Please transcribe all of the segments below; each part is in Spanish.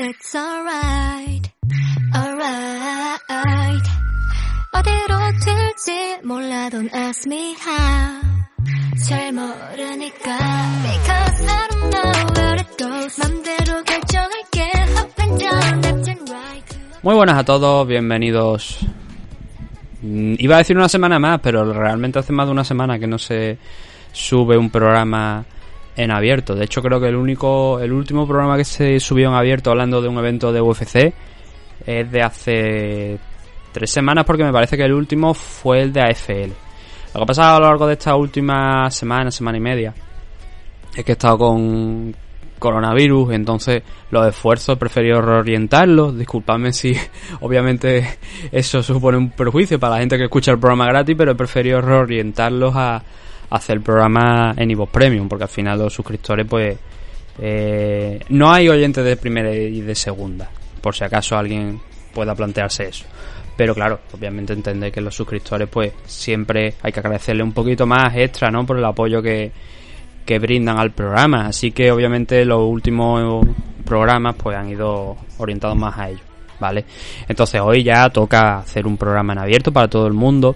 it's alright Alright 어디로 튈지 몰라 don't ask me how 잘 모르니까 Because I don't know where it goes 맘대로 결정할게 Up and down, left and right Muy buenas a todos, bienvenidos. Mm, Iba a decir una semana más, pero realmente hace más de una semana que no se sube un programa en abierto. De hecho, creo que el único, el último programa que se subió en abierto hablando de un evento de UFC es de hace tres semanas, porque me parece que el último fue el de AFL. Lo que ha pasado a lo largo de esta última semana, semana y media, es que he estado con coronavirus, entonces los esfuerzos he preferido reorientarlos. Disculpadme si obviamente eso supone un perjuicio para la gente que escucha el programa gratis, pero he preferido reorientarlos a, a hacer el programa en Ivo Premium, porque al final los suscriptores, pues, eh, no hay oyentes de primera y de segunda, por si acaso alguien pueda plantearse eso. Pero claro, obviamente entender que los suscriptores, pues, siempre hay que agradecerle un poquito más extra, ¿no? Por el apoyo que, que brindan al programa. Así que obviamente los últimos programas pues han ido orientados más a ello, ¿vale? Entonces hoy ya toca hacer un programa en abierto para todo el mundo.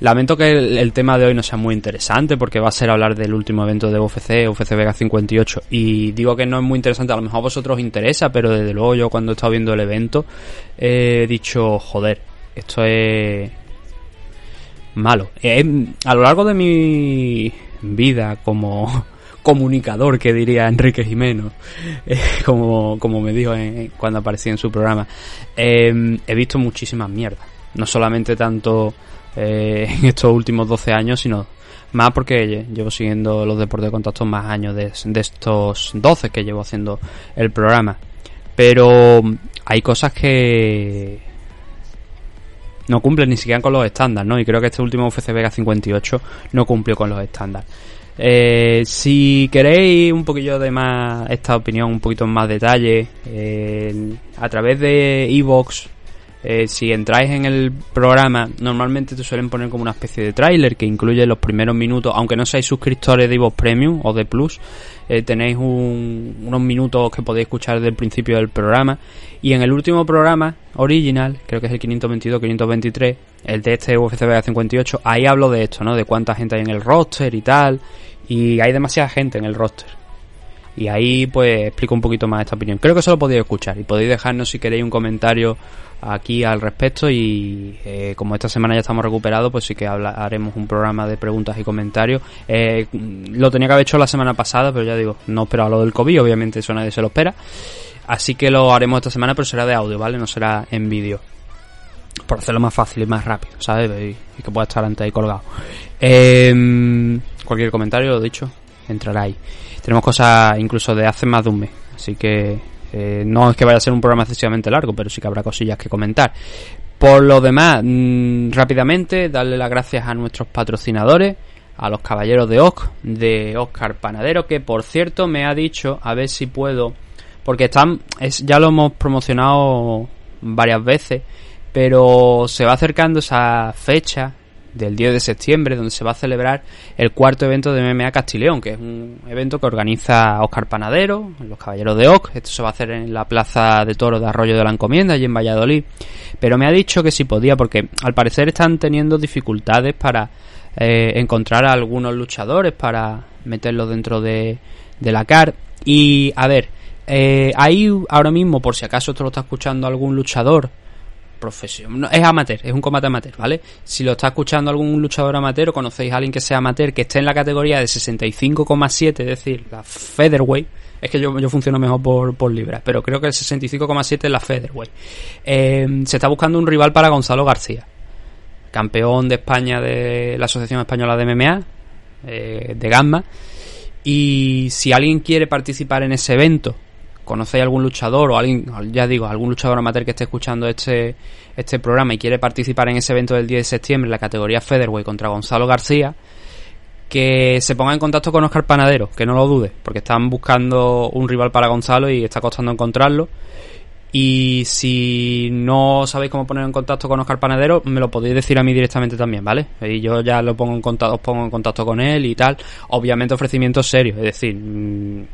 Lamento que el, tema de hoy no sea muy interesante porque va a ser hablar del último evento de UFC, UFC Vega 58. Y digo que no es muy interesante, a lo mejor a vosotros os interesa, pero desde luego yo cuando he estado viendo el evento he dicho, joder, esto es malo. Eh, a lo largo de mi vida como comunicador, que diría Enrique Jimeno, eh, como, como me dijo en- cuando aparecía en su programa, eh, he visto muchísimas mierdas. No solamente tanto eh, en estos últimos 12 años, sino más porque llevo siguiendo los deportes de contacto más años de estos 12 que llevo haciendo el programa. Pero hay cosas que no cumplen ni siquiera con los estándares, ¿no? Y creo que este último UFC Vega 58 no cumplió con los estándares. Eh, si queréis un poquillo de más esta opinión, un poquito en más detalle, eh, a través de Evox, eh, si entráis en el programa, normalmente te suelen poner como una especie de tráiler que incluye los primeros minutos, aunque no seáis suscriptores de Evox Premium o de Plus, eh, tenéis un- unos minutos que podéis escuchar desde el principio del programa. Y en el último programa, original, creo que es el 522-523, el de este UFC Vega 58, ahí hablo de esto, ¿no? De cuánta gente hay en el roster y tal. Y hay demasiada gente en el roster. Y ahí pues explico un poquito más esta opinión. Creo que eso lo podéis escuchar y podéis dejarnos si queréis un comentario aquí al respecto y eh, como esta semana ya estamos recuperados pues sí que haremos un programa de preguntas y comentarios. Eh, lo tenía que haber hecho la semana pasada pero ya digo, no esperaba lo del COVID, obviamente eso nadie se lo espera. Así que lo haremos esta semana pero será de audio, ¿vale? No será en vídeo. Por hacerlo más fácil y más rápido, ¿sabes? Y, y que pueda estar antes ahí colgado. Eh, cualquier comentario, lo dicho, entrará ahí. Tenemos cosas incluso de hace más de un mes. Así que eh, no es que vaya a ser un programa excesivamente largo, pero sí que habrá cosillas que comentar. Por lo demás, mm, rápidamente, darle las gracias a nuestros patrocinadores, a los caballeros de OC, de Oscar Panadero, que por cierto me ha dicho, a ver si puedo, porque están, es, ya lo hemos promocionado varias veces, pero se va acercando esa fecha del 10 de septiembre donde se va a celebrar el cuarto evento de MMA Castileón, que es un evento que organiza Oscar Panadero, los Caballeros de Oc. Esto se va a hacer en la Plaza de Toros de Arroyo de la Encomienda, allí en Valladolid. Pero me ha dicho que si podía, porque al parecer están teniendo dificultades para eh, encontrar a algunos luchadores para meterlos dentro de, la CAR. Y a ver, eh, ahí ahora mismo, por si acaso esto lo está escuchando algún luchador profesión. No, es amateur, es un combate amateur, ¿vale? Si lo está escuchando algún luchador amateur o conocéis a alguien que sea amateur, que esté en la categoría de 65,7, es decir, la featherweight, es que yo, yo funciono mejor por, por libras, pero creo que el 65,7 es la featherweight. Eh, se está buscando un rival para Gonzalo García, campeón de España de la Asociación Española de MMA, eh, de Gamma. Y si alguien quiere participar en ese evento, conocéis algún luchador o alguien, ya digo, algún luchador amateur que esté escuchando este, este programa y quiere participar en ese evento del 10 de septiembre en la categoría Featherweight contra Gonzalo García, que se ponga en contacto con Oscar Panadero, que no lo dude, porque están buscando un rival para Gonzalo y está costando encontrarlo. Y si no sabéis cómo poner en contacto con Oscar Panadero, me lo podéis decir a mí directamente también, ¿vale? Y yo ya lo pongo en contacto, os pongo en contacto con él y tal. Obviamente ofrecimientos serios, es decir, mm,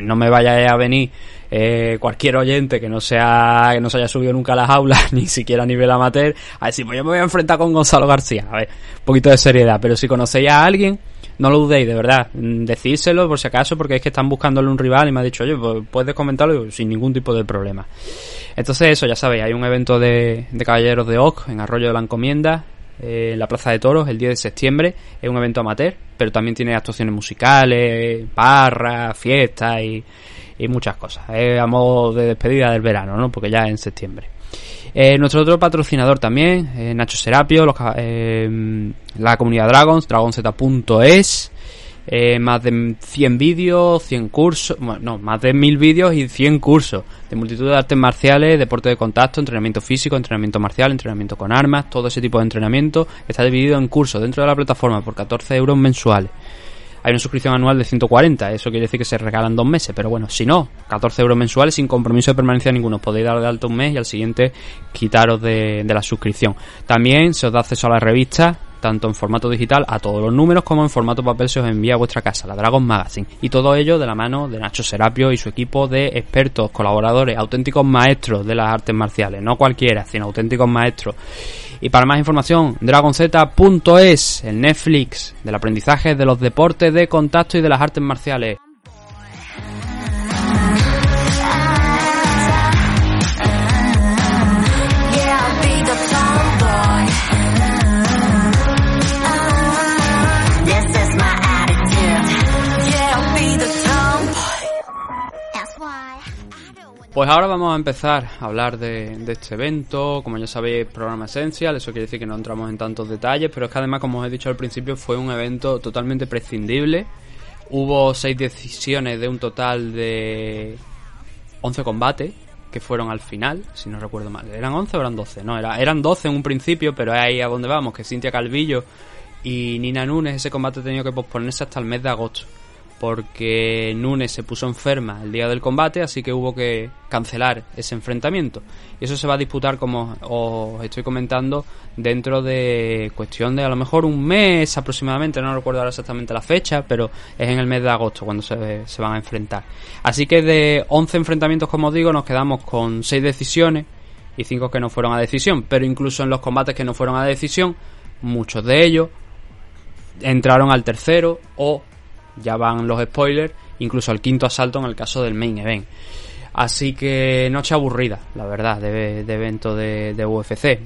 no me vaya a venir eh, cualquier oyente que no sea que no se haya subido nunca a las aulas ni siquiera a nivel amateur a decir pues yo me voy a enfrentar con Gonzalo García a ver un poquito de seriedad pero si conocéis a alguien no lo dudéis de verdad. Mm, decírselo por si acaso porque es que están buscándole un rival y me ha dicho oye pues puedes comentarlo sin ningún tipo de problema entonces eso ya sabéis hay un evento de, de caballeros de Oc en Arroyo de la Encomienda eh, en la Plaza de Toros el 10 de septiembre. Es un evento amateur, pero también tiene actuaciones musicales, barras, fiestas y, y muchas cosas. Es a modo de despedida del verano, ¿no? Porque ya es en septiembre. Eh, nuestro otro patrocinador también, eh, Nacho Serapio, la comunidad Dragons, dragonz.es. Eh, más de 100 vídeos, 100 cursos, bueno, no, más de 1000 vídeos y 100 cursos de multitud de artes marciales, deporte de contacto, entrenamiento físico, entrenamiento marcial, entrenamiento con armas, todo ese tipo de entrenamiento está dividido en cursos dentro de la plataforma por 14 euros mensuales. Hay una suscripción anual de 140, eso quiere decir que se regalan dos meses, pero bueno, si no, 14 euros mensuales sin compromiso de permanencia ninguno. Podéis dar de alta un mes y al siguiente quitaros de, de la suscripción. También se os da acceso a la revista tanto en formato digital a todos los números como en formato papel se os envía a vuestra casa, la Dragon Magazine. Y todo ello de la mano de Nacho Serapio y su equipo de expertos, colaboradores, auténticos maestros de las artes marciales, no cualquiera, sino auténticos maestros. Y para más información, dragonz.es, el Netflix del aprendizaje de los deportes de contacto y de las artes marciales. Pues ahora vamos a empezar a hablar de, este evento. Como ya sabéis, programa esencial, eso quiere decir que no entramos en tantos detalles, pero es que además, como os he dicho al principio, fue un evento totalmente prescindible. Hubo seis decisiones de un total de 11 combates que fueron al final, si no recuerdo mal. ¿Eran 11 o eran 12? No, era, eran 12 en un principio, pero es ahí a donde vamos, que Cintia Calvillo y Nina Nunes, ese combate ha tenido que posponerse hasta el mes de agosto. Porque Nunes se puso enferma el día del combate, así que hubo que cancelar ese enfrentamiento. Y eso se va a disputar, como os estoy comentando, dentro de cuestión de a lo mejor un mes aproximadamente, no recuerdo ahora exactamente la fecha, pero es en el mes de agosto cuando se, van a enfrentar. Así que de 11 enfrentamientos, como os digo, nos quedamos con 6 decisiones y 5 que no fueron a decisión. Pero incluso en los combates que no fueron a decisión, muchos de ellos entraron al tercero o ya van los spoilers, incluso al quinto asalto en el caso del main event. Así que noche aburrida, la verdad, de, evento de, de UFC.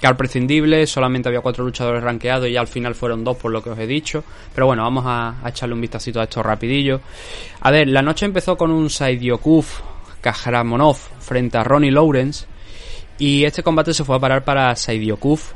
Car prescindible, solamente había cuatro luchadores rankeados y al final fueron dos por lo que os he dicho. Pero bueno, vamos a, a echarle un vistacito a esto rapidillo. A ver, la noche empezó con un Saidyokuf Kahramonov frente a Ronnie Lawrence. Y este combate se fue a parar para Saidyokuf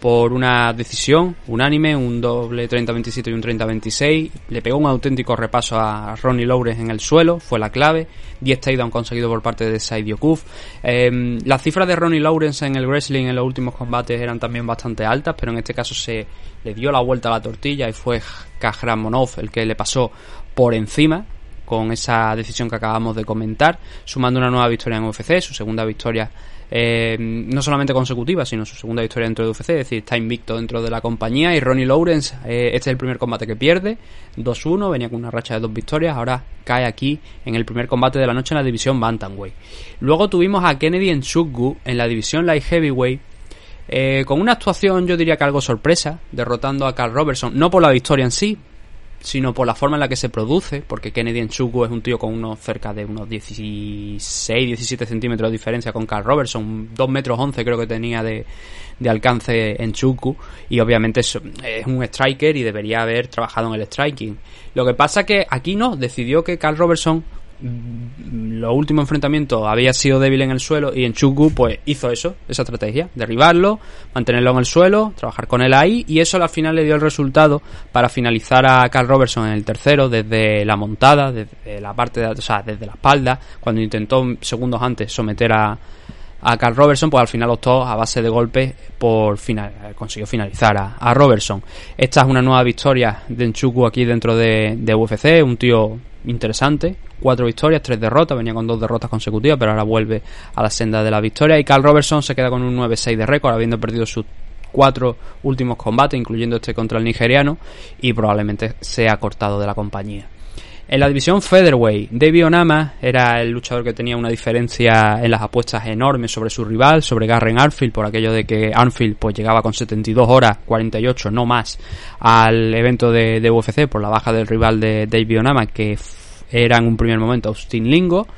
por una decisión unánime, un doble 30-27 y un 30-26. Le pegó un auténtico repaso a Ronnie Lawrence en el suelo, fue la clave. 10 takedown conseguido por parte de Saidyokuf. Eh, las cifras de Ronnie Lawrence en el wrestling en los últimos combates eran también bastante altas, pero en este caso se le dio la vuelta a la tortilla y fue Kahramonov el que le pasó por encima con esa decisión que acabamos de comentar, sumando una nueva victoria en UFC, su segunda victoria eh, no solamente consecutiva, sino su segunda victoria dentro de UFC, es decir, está invicto dentro de la compañía. Y Ronnie Lawrence, eh, este es el primer combate que pierde, 2-1, venía con una racha de dos victorias, ahora cae aquí en el primer combate de la noche en la división Bantamweight. Luego tuvimos a Kennedy en Shuggu en la división Light Heavyweight. Eh, con una actuación yo diría que algo sorpresa, derrotando a Carl Robertson, no por la victoria en sí, sino por la forma en la que se produce, porque Kennedy en Chuku es un tío con unos cerca de unos 16, 17 centímetros de diferencia con Carl Robertson, 2 metros 11 creo que tenía de, de alcance en Chuku, y obviamente es, es un striker y debería haber trabajado en el striking. Lo que pasa que aquí no, decidió que Carl Robertson los últimos enfrentamientos había sido débil en el suelo y en Chuku pues hizo eso, esa estrategia, derribarlo, mantenerlo en el suelo, trabajar con él ahí y eso al final le dio el resultado para finalizar a Carl Robertson en el tercero desde la montada, desde la parte de, o sea, desde la espalda, cuando intentó segundos antes someter a, a Carl Robertson, pues al final optó a base de golpes por final, consiguió finalizar a, a Robertson. Esta es una nueva victoria de Nchuku aquí dentro de, de UFC, un tío interesante, cuatro victorias, tres derrotas, venía con dos derrotas consecutivas, pero ahora vuelve a la senda de la victoria y Carl Robertson se queda con un 9-6 de récord, habiendo perdido sus cuatro últimos combates, incluyendo este contra el nigeriano, y probablemente sea cortado de la compañía. En la división Featherweight, David Onama era el luchador que tenía una diferencia en las apuestas enorme sobre su rival, sobre Garren Arfield, por aquello de que Arfield pues llegaba con 72 horas, 48, no más, al evento de, de UFC por la baja del rival de David Onama, que era en un primer momento Austin Lingo.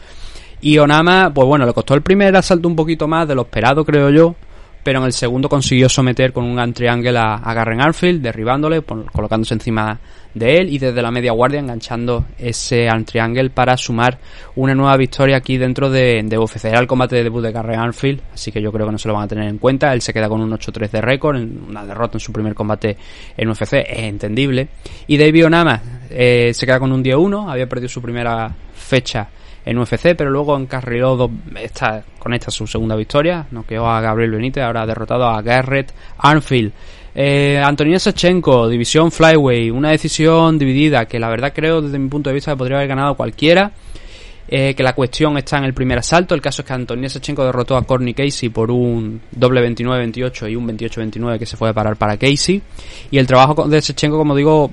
Y Onama, pues bueno, le costó el primer asalto un poquito más de lo esperado, creo yo, pero en el segundo consiguió someter con un gran triángulo a, a Garren Arfield, derribándole, colocándose encima de él y desde la media guardia enganchando ese arm triangle para sumar una nueva victoria aquí dentro de, de UFC. Era el combate de debut de Garren Arfield, así que yo creo que no se lo van a tener en cuenta. Él se queda con un 8-3 de récord, una derrota en su primer combate en UFC, es entendible. Y David Onama eh, se queda con un 10-1, había perdido su primera fecha en UFC, pero luego encarriló dos, esta, con esta su segunda victoria, noqueó a Gabriel Benítez, ahora ha derrotado a Garrett Arnfield. Eh, Antonina Sechenko, división Flyway, una decisión dividida que la verdad creo desde mi punto de vista que podría haber ganado cualquiera. Eh, que la cuestión está en el primer asalto. El caso es que Antonina Sechenko derrotó a Corny Casey por un doble 29-28 y un 28-29 que se fue a parar para Casey. Y el trabajo de Sechenko, como digo,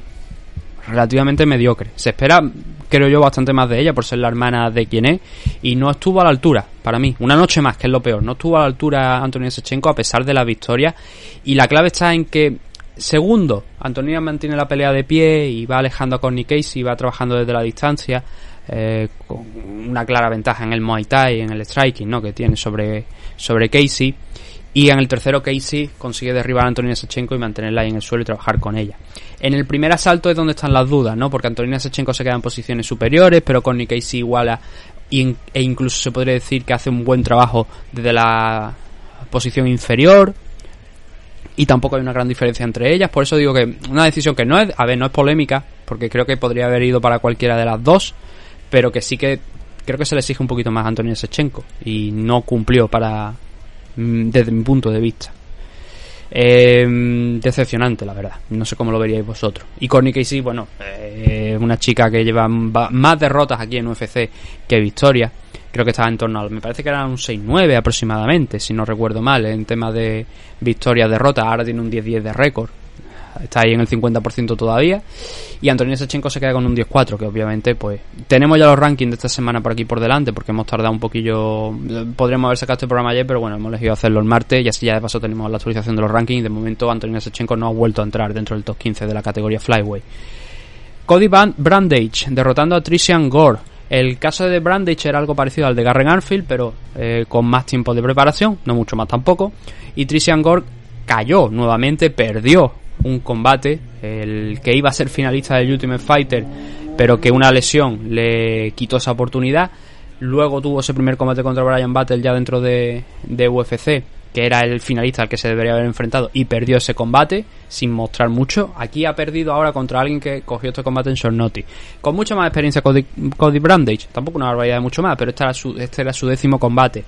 relativamente mediocre. Se espera, creo yo, bastante más de ella por ser la hermana de quien es y no estuvo a la altura, para mí. Una noche más, que es lo peor. No estuvo a la altura Antonina Sechenko a pesar de la victoria y la clave está en que segundo, Antonina mantiene la pelea de pie y va alejando a Corny Casey va trabajando desde la distancia. Eh, con una clara ventaja en el Muay Thai, en el striking, ¿no? Que tiene sobre, sobre Casey. Y en el tercero, Casey consigue derribar a Antonina Sechenko y mantenerla ahí en el suelo y trabajar con ella. En el primer asalto es donde están las dudas, ¿no? Porque Antonina Sechenko se queda en posiciones superiores, pero con Casey iguala e incluso se podría decir que hace un buen trabajo desde la posición inferior. Y tampoco hay una gran diferencia entre ellas. Por eso digo que una decisión que no es, a ver, no es polémica, porque creo que podría haber ido para cualquiera de las dos, pero que sí que creo que se le exige un poquito más a Antonina Sechenko. Y no cumplió para, desde mi punto de vista. Eh, decepcionante, la verdad. No sé cómo lo veríais vosotros. Y Corny Casey, bueno, eh, una chica que lleva más derrotas aquí en UFC que victorias. Creo que estaba en torno al. Me parece que era un 6-9 aproximadamente, si no recuerdo mal, en tema de victorias, derrotas. Ahora tiene un 10-10 de récord está ahí en el 50% todavía. Y Antonio Sechenko se queda con un 10-4, que obviamente, pues, tenemos ya los rankings de esta semana por aquí por delante, porque hemos tardado un poquillo. Podríamos haber sacado este programa ayer, pero bueno, hemos elegido hacerlo el martes y así ya de paso tenemos la actualización de los rankings. De momento, Antonio Sechenko no ha vuelto a entrar dentro del top 15 de la categoría Flyway. Cody Brandage derrotando a Trician Gore. El caso de Brandage era algo parecido al de Garren Arfield, pero eh, con más tiempo de preparación, no mucho más tampoco. Y Trician Gore cayó nuevamente, perdió un combate, el que iba a ser finalista del Ultimate Fighter, pero que una lesión le quitó esa oportunidad. Luego tuvo ese primer combate contra Brian Battle ya dentro de, UFC, que era el finalista al que se debería haber enfrentado, y perdió ese combate sin mostrar mucho. Aquí ha perdido ahora contra alguien que cogió este combate en short notice. Con mucha más experiencia Cody, Cody Brandage, tampoco una barbaridad de mucho más, pero este era su, este era su décimo combate.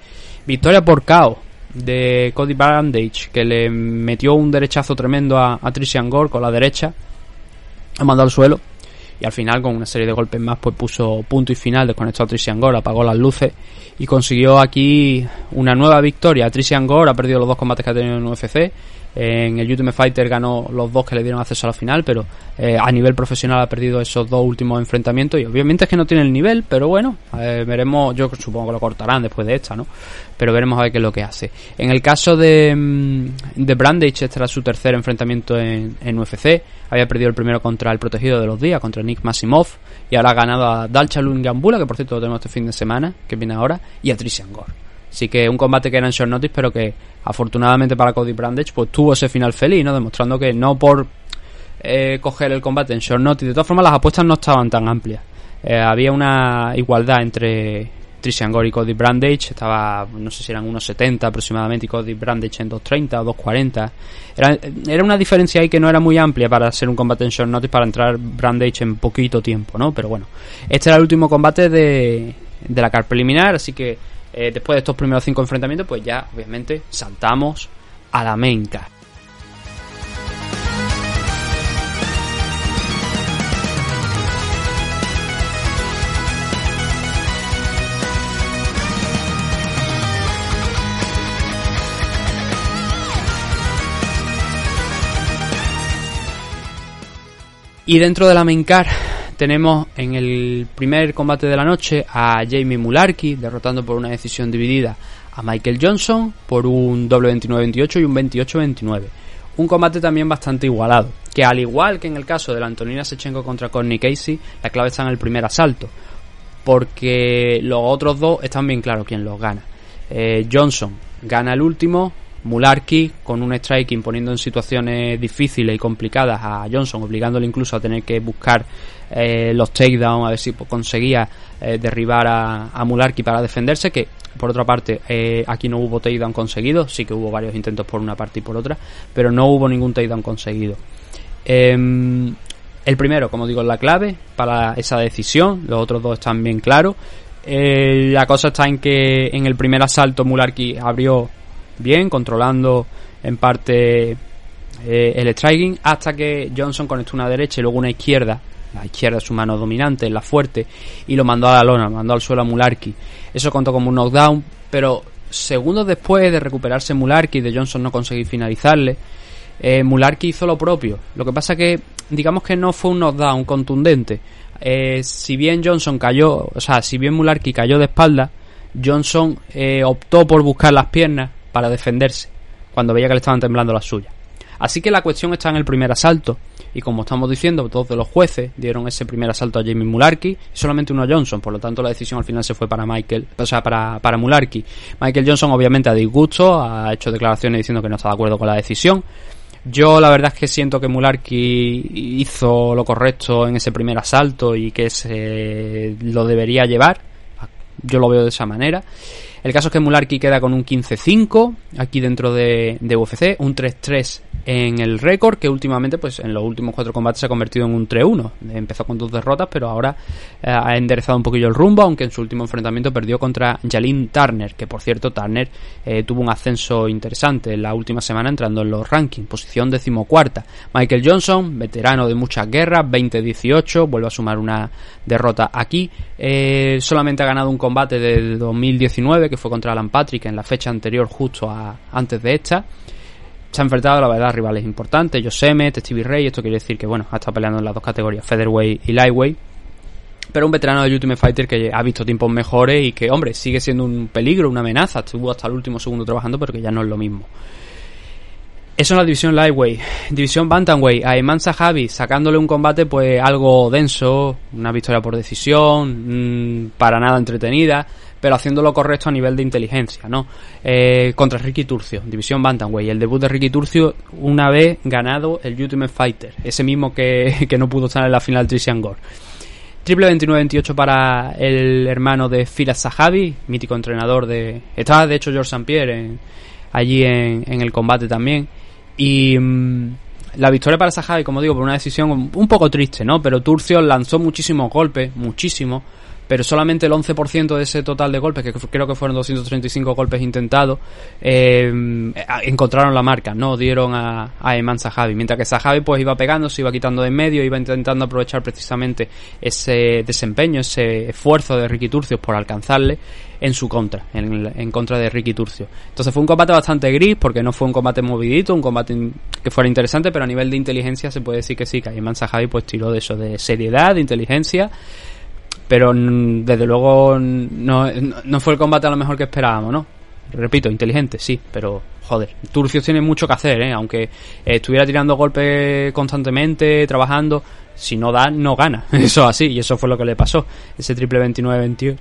Victoria por KO de Cody Brandage que le metió un derechazo tremendo a, a Trician Gore con la derecha, ha mandado al suelo y al final con una serie de golpes más pues puso punto y final, desconectó a Trician Gore, apagó las luces y consiguió aquí una nueva victoria. Trician Gore ha perdido los dos combates que ha tenido en UFC En el Ultimate Fighter ganó los dos que le dieron acceso a la final, pero eh, a nivel profesional ha perdido esos dos últimos enfrentamientos y obviamente es que no tiene el nivel, pero bueno, eh, veremos, yo supongo que lo cortarán después de esta, ¿no? Pero veremos a ver qué es lo que hace. En el caso de, mm, de Brandage, este era su tercer enfrentamiento en, UFC, había perdido el primero contra el protegido de los días, contra Nick Masimov, y ahora ha ganado a Dalchalun Gambula, que por cierto lo tenemos este fin de semana, que viene ahora, y a Trishan Gore. Así que un combate que era en short notice, pero que afortunadamente para Cody Brandage, pues tuvo ese final feliz, ¿no? Demostrando que no por eh, coger el combate en short notice, de todas formas las apuestas no estaban tan amplias. Eh, había una igualdad entre Trishan Gore y Cody Brandage, estaba, no sé si eran unos 70 aproximadamente, y Cody Brandage en 2.30 o 2.40. Era, era una diferencia ahí que no era muy amplia para ser un combate en short notice, para entrar Brandage en poquito tiempo, ¿no? Pero bueno, este era el último combate de, de la car preliminar, así que eh, después de estos primeros cinco enfrentamientos, pues ya obviamente saltamos a la main card. Y dentro de la main card tenemos en el primer combate de la noche a Jamie Mularkey derrotando por una decisión dividida a Michael Johnson por un doble 29-28 y un 28-29. Un combate también bastante igualado, que al igual que en el caso de la Antonina Sechenko contra Corny Casey, la clave está en el primer asalto, porque los otros dos están bien claros quién los gana. Eh, Johnson gana el último, Mularkey con un strike imponiendo en situaciones difíciles y complicadas a Johnson, obligándole incluso a tener que buscar eh, los takedowns, a ver si conseguía eh, derribar a, a para defenderse, que por otra parte eh, aquí no hubo takedown conseguido, sí que hubo varios intentos por una parte y por otra, pero no hubo ningún takedown conseguido. Em, el primero, como digo, es la clave para esa decisión, los otros dos están bien claros. La cosa está en que en el primer asalto Mularkey abrió bien, controlando en parte eh, el striking, hasta que Johnson conectó una derecha y luego una izquierda. La izquierda es su mano dominante, la fuerte, y lo mandó a la lona, mandó al suelo a Mularkey. Eso contó como un knockdown, pero segundos después de recuperarse Mularkey y de Johnson no conseguir finalizarle, eh, Mularkey hizo lo propio. Lo que pasa que, digamos que no fue un knockdown contundente. Eh, si bien Johnson cayó, o sea, si bien Mularkey cayó de espalda, Johnson eh, optó por buscar las piernas para defenderse cuando veía que le estaban temblando las suyas. Así que la cuestión está en el primer asalto. Y como estamos diciendo, todos de los jueces dieron ese primer asalto a Jamie Mularkey y solamente uno a Johnson. Por lo tanto, la decisión al final se fue para Michael, o sea, para, para. Michael Johnson, obviamente, a disgusto, ha hecho declaraciones diciendo que no está de acuerdo con la decisión. Yo la verdad es que siento que Mularkey hizo lo correcto en ese primer asalto y que se lo debería llevar. Yo lo veo de esa manera. El caso es que Mularkey queda con un 15-5 aquí dentro de, de UFC, un 3-3 en el récord que últimamente pues en los últimos cuatro combates se ha convertido en un 3-1 empezó con dos derrotas pero ahora eh, ha enderezado un poquillo el rumbo aunque en su último enfrentamiento perdió contra Jalin Turner que por cierto Turner eh, tuvo un ascenso interesante en la última semana entrando en los rankings. Posición decimocuarta. Michael Johnson veterano de muchas guerras 20-18 vuelve a sumar una derrota aquí. Eh, solamente ha ganado un combate de 2019 que fue contra Alan Patrick en la fecha anterior justo a, antes de esta. Se ha enfrentado, la verdad, a rivales importantes, Yosemite, Stevie Ray, esto quiere decir que, bueno, ha estado peleando en las dos categorías, Featherweight y Lightweight, pero un veterano de Ultimate Fighter que ha visto tiempos mejores y que, hombre, sigue siendo un peligro, una amenaza, estuvo hasta el último segundo trabajando, pero que ya no es lo mismo. Eso en la división Lightweight. División Bantamweight, a Iman Sahabi sacándole un combate pues algo denso, una victoria por decisión, mmm, para nada entretenida, pero haciendo lo correcto a nivel de inteligencia, ¿no? Eh, contra Ricky Turcio, división Bantamweight, el debut de Ricky Turcio una vez ganado el Ultimate Fighter, ese mismo que, que no pudo estar en la final Trishan Gore. Triple 29-28 para el hermano de Firas Sahabi, mítico entrenador de... Estaba de hecho George St. Pierre en, allí en, en el combate también. Y mmm, la victoria para Sahabi, como digo, por una decisión un poco triste, ¿no? Pero Turcio lanzó muchísimos golpes, muchísimos, pero solamente el 11% de ese total de golpes, que creo que fueron 235 golpes intentados, eh, encontraron la marca, no dieron a, a Eman Zahavi. Mientras que Zahavi pues iba pegando, se iba quitando de en medio, iba intentando aprovechar precisamente ese desempeño, ese esfuerzo de Ricky Turcios por alcanzarle en su contra, en, en contra de Ricky Turcio. Entonces fue un combate bastante gris, porque no fue un combate movidito, un combate que fuera interesante, pero a nivel de inteligencia se puede decir que sí, que Eman Zahavi pues tiró de eso, de seriedad, de inteligencia, pero desde luego no, no fue el combate a lo mejor que esperábamos, ¿no? Repito, inteligente, sí, pero joder, Turcios tiene mucho que hacer, ¿eh? Aunque estuviera tirando golpes constantemente, trabajando, si no da, no gana. Eso así, y eso fue lo que le pasó. Ese triple 29-28,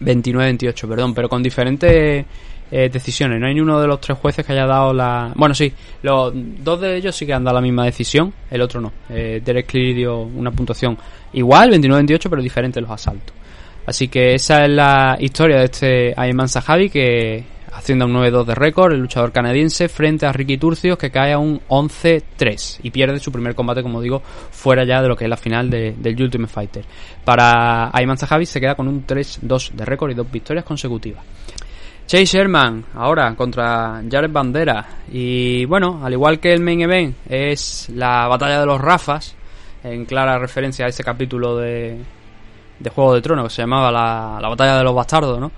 29-28, perdón, pero con diferentes eh, decisiones. No hay ni uno de los tres jueces que haya dado la... Bueno, sí, los dos de ellos sí que han dado la misma decisión, el otro no. Eh, Derek Cleary dio una puntuación igual, 29-28, pero diferente los asaltos. Así que esa es la historia de este Ayman Sahabi que haciendo un 9-2 de récord, el luchador canadiense frente a Ricky Turcios que cae a un 11-3 y pierde su primer combate, como digo, fuera ya de lo que es la final de, del Ultimate Fighter. Para Ayman Zahavi se queda con un 3-2 de récord y dos victorias consecutivas. Chase Sherman, ahora contra Jared Bandera. Y bueno, al igual que el main event, es la batalla de los Rafas, en clara referencia a ese capítulo de, de Juego de Tronos que se llamaba la, la batalla de los bastardos, ¿no?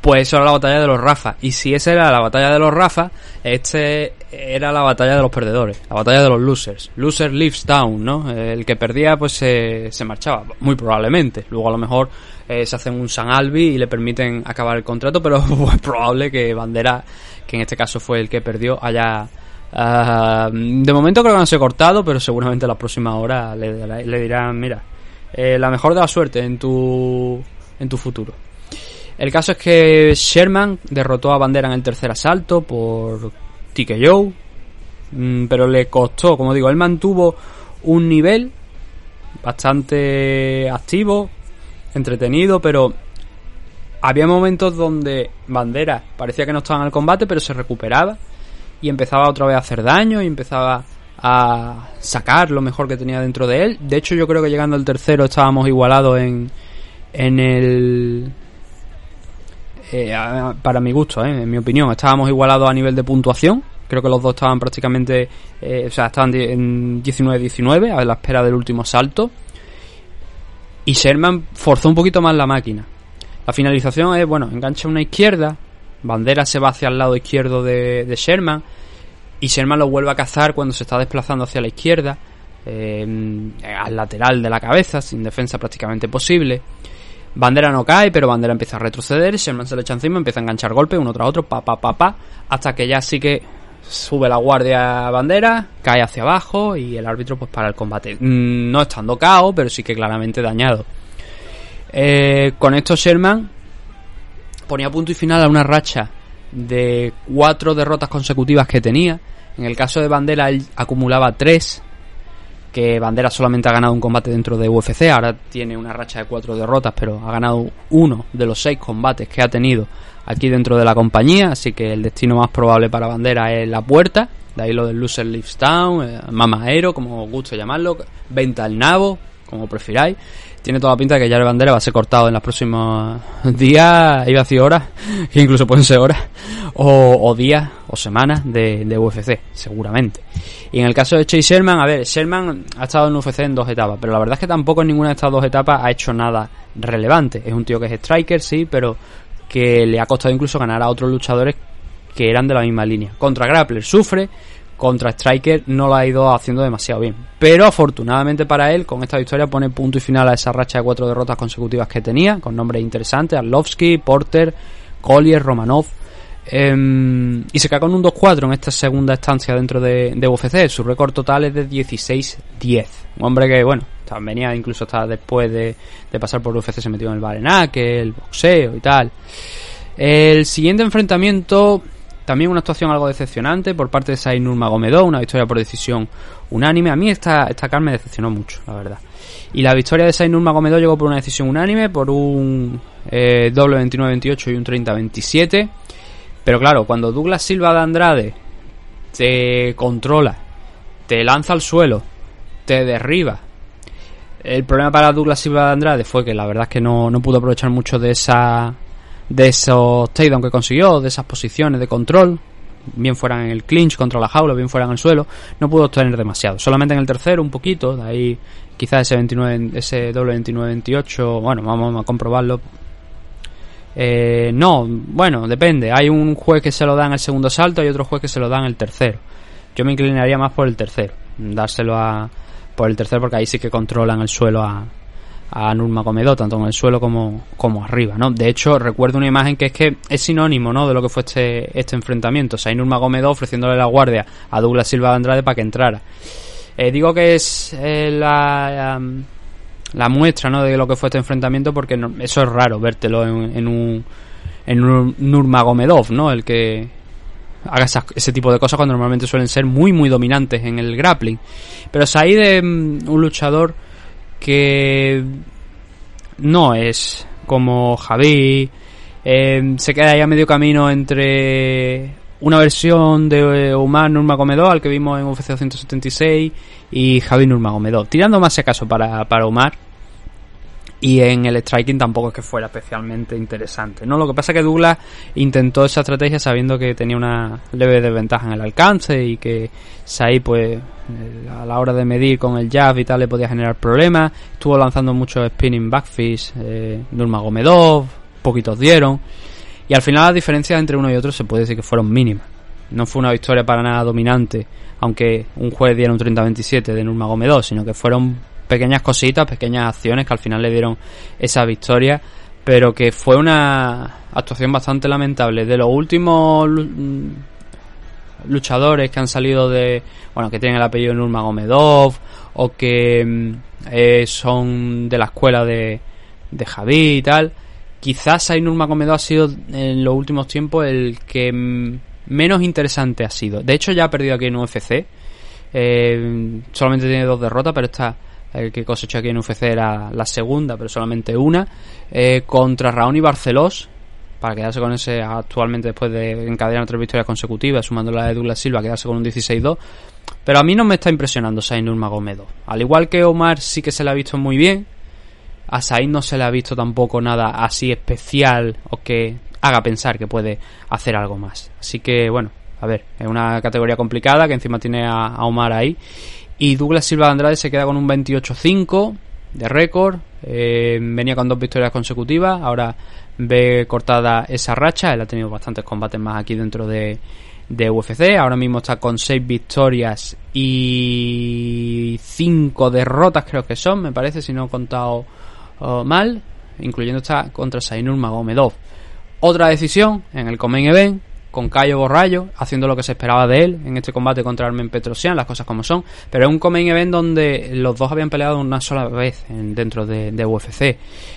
pues eso era la batalla de los Rafa. Y si esa era la batalla de los Rafa, este era la batalla de los perdedores, la batalla de los losers. Loser lives down, ¿no? El que perdía pues se, se marchaba, muy probablemente. Luego a lo mejor eh, se hacen un San Albi y le permiten acabar el contrato, pero es probable que Bandera, que en este caso fue el que perdió, haya... Ah, de momento creo que no se ha cortado, pero seguramente la próxima hora le, le dirán, mira, eh, la mejor de la suerte en tu en tu futuro. El caso es que Sherman derrotó a Bandera en el tercer asalto por TKO, mm, pero le costó, como digo, él mantuvo un nivel bastante activo, entretenido, pero había momentos donde Bandera parecía que no estaba en el combate, pero se recuperaba y empezaba otra vez a hacer daño y empezaba a sacar lo mejor que tenía dentro de él. De hecho, yo creo que llegando al tercero estábamos igualados en, en el... Eh, para mi gusto, eh, en mi opinión, estábamos igualados a nivel de puntuación. Creo que los dos estaban prácticamente, eh, o sea, estaban en 19-19 a la espera del último salto. Y Sherman forzó un poquito más la máquina. La finalización es, bueno, engancha una izquierda, Bandera se va hacia el lado izquierdo de, Sherman y Sherman lo vuelve a cazar cuando se está desplazando hacia la izquierda, al lateral de la cabeza, sin defensa prácticamente posible. Bandera no cae, pero Bandera empieza a retroceder. Sherman se le echa encima, empieza a enganchar golpes uno tras otro, pa, pa, pa, pa, hasta que ya sí que sube la guardia Bandera, cae hacia abajo y el árbitro pues para el combate. Mm, no estando cao, pero sí que claramente dañado. Eh, con esto Sherman ponía punto y final a una racha de cuatro derrotas consecutivas que tenía. En el caso de Bandera él acumulaba tres que Bandera solamente ha ganado un combate dentro de UFC, ahora tiene una racha de cuatro derrotas, pero ha ganado uno de los seis combates que ha tenido aquí dentro de la compañía, así que el destino más probable para Bandera es la puerta, de ahí lo del Loser Lives Town, eh, Mama Aero, como os guste llamarlo, Venta al Nabo, como prefiráis. Tiene toda la pinta de que Jared Bandera va a ser cortado en los próximos días, iba a decir horas, incluso pueden ser horas, o, días o semanas de, de UFC, seguramente. Y en el caso de Chase Sherman, a ver, Sherman ha estado en UFC en dos etapas, pero la verdad es que tampoco en ninguna de estas dos etapas ha hecho nada relevante. Es un tío que es striker, sí, pero que le ha costado incluso ganar a otros luchadores que eran de la misma línea. Contra Grappler sufre, contra Striker no lo ha ido haciendo demasiado bien. Pero afortunadamente para él, con esta victoria pone punto y final a esa racha de cuatro derrotas consecutivas que tenía, con nombres interesantes, Arlovsky, Porter, Collier, Romanov, Em, y se cae con un 2-4 en esta segunda estancia dentro de, UFC. Su récord total es de 16-10. Un hombre que, bueno, venía incluso hasta después de, pasar por UFC, se metió en el barenaque, el boxeo y tal. El siguiente enfrentamiento, también una actuación algo decepcionante por parte de Sain Nurmagomedov, una victoria por decisión unánime. A mí esta, esta car me decepcionó mucho, la verdad. Y la victoria de Sain Nurmagomedov llegó por una decisión unánime, por un eh, doble 29-28 y un 30-27. Pero claro, cuando Douglas Silva de Andrade te controla, te lanza al suelo, te derriba, el problema para Douglas Silva de Andrade fue que la verdad es que no, no pudo aprovechar mucho de esa de esos takedown que consiguió, de esas posiciones de control, bien fueran en el clinch contra la jaula, bien fueran en el suelo, no pudo obtener demasiado. Solamente en el tercero un poquito, de ahí quizás ese 29, ese doble 29-28, bueno, vamos a comprobarlo. Eh, no, bueno, depende. Hay un juez que se lo da en el segundo salto y otro juez que se lo da en el tercero. Yo me inclinaría más por el tercero, dárselo a por el tercero porque ahí sí que controlan el suelo a, a Nurmagomedov, tanto en el suelo como, como arriba, ¿no? De hecho, recuerdo una imagen que es que es sinónimo, ¿no? De lo que fue este, este enfrentamiento. O sea, Nurmagomedov ofreciéndole la guardia a Douglas Silva de Andrade para que entrara. Eh, digo que es eh, la, la, muestra, ¿no? De lo que fue este enfrentamiento porque eso es raro, vértelo en, en un en un Nurmagomedov, ¿no? El que haga ese tipo de cosas cuando normalmente suelen ser muy muy dominantes en el grappling. Pero ahí de mm, un luchador que no es como Javi. Eh, se queda ahí a medio camino entre una versión de Omar Nurmagomedov, al que vimos en UFC 176, y Javi Nurmagomedov. Tirando más si acaso para, para Omar, y en el striking tampoco es que fuera especialmente interesante. ¿no? Lo que pasa es que Douglas intentó esa estrategia sabiendo que tenía una leve desventaja en el alcance y que Sai pues eh, a la hora de medir con el jab y tal le podía generar problemas. Estuvo lanzando muchos spinning backfish eh, Nurmagomedov, poquitos dieron. Y al final las diferencias entre uno y otro se puede decir que fueron mínimas. No fue una victoria para nada dominante, aunque un juez diera un 30-27 de Nurmagomedov, sino que fueron pequeñas cositas, pequeñas acciones que al final le dieron esa victoria, pero que fue una actuación bastante lamentable. De los últimos luchadores que han salido de, bueno, que tienen el apellido Nurmagomedov o que mm, eh, son de la escuela de, de Javi y tal, quizás Ainur Nurmagomedov ha sido en los últimos tiempos el que mm, menos interesante ha sido. De hecho ya ha perdido aquí en UFC. Eh, solamente tiene dos derrotas, pero está el que cosechó aquí en UFC era la segunda, pero solamente una, eh, contra Raoni Barcelos, para quedarse con ese actualmente después de encadenar tres victorias consecutivas, sumando la de Douglas Silva, quedarse con un 16-2. Pero a mí no me está impresionando Sain Nurmagomedov. Al igual que Omar sí que se le ha visto muy bien, a Sain no se le ha visto tampoco nada así especial o que haga pensar que puede hacer algo más. Así que bueno, a ver, es una categoría complicada que encima tiene a Omar ahí y Douglas Silva de Andrade se queda con un 28-5 de récord. Eh, venía con dos victorias consecutivas. Ahora ve cortada esa racha. Él ha tenido bastantes combates más aquí dentro de, de UFC. Ahora mismo está con 6 victorias y 5 derrotas, creo que son, me parece, si no he contado oh, mal. Incluyendo esta contra Sainur Magomedov. Otra decisión en el Comain Event con Cayo Borrayo, haciendo lo que se esperaba de él en este combate contra Armen Petrosian, las cosas como son. Pero es un coming event donde los dos habían peleado una sola vez dentro de, UFC.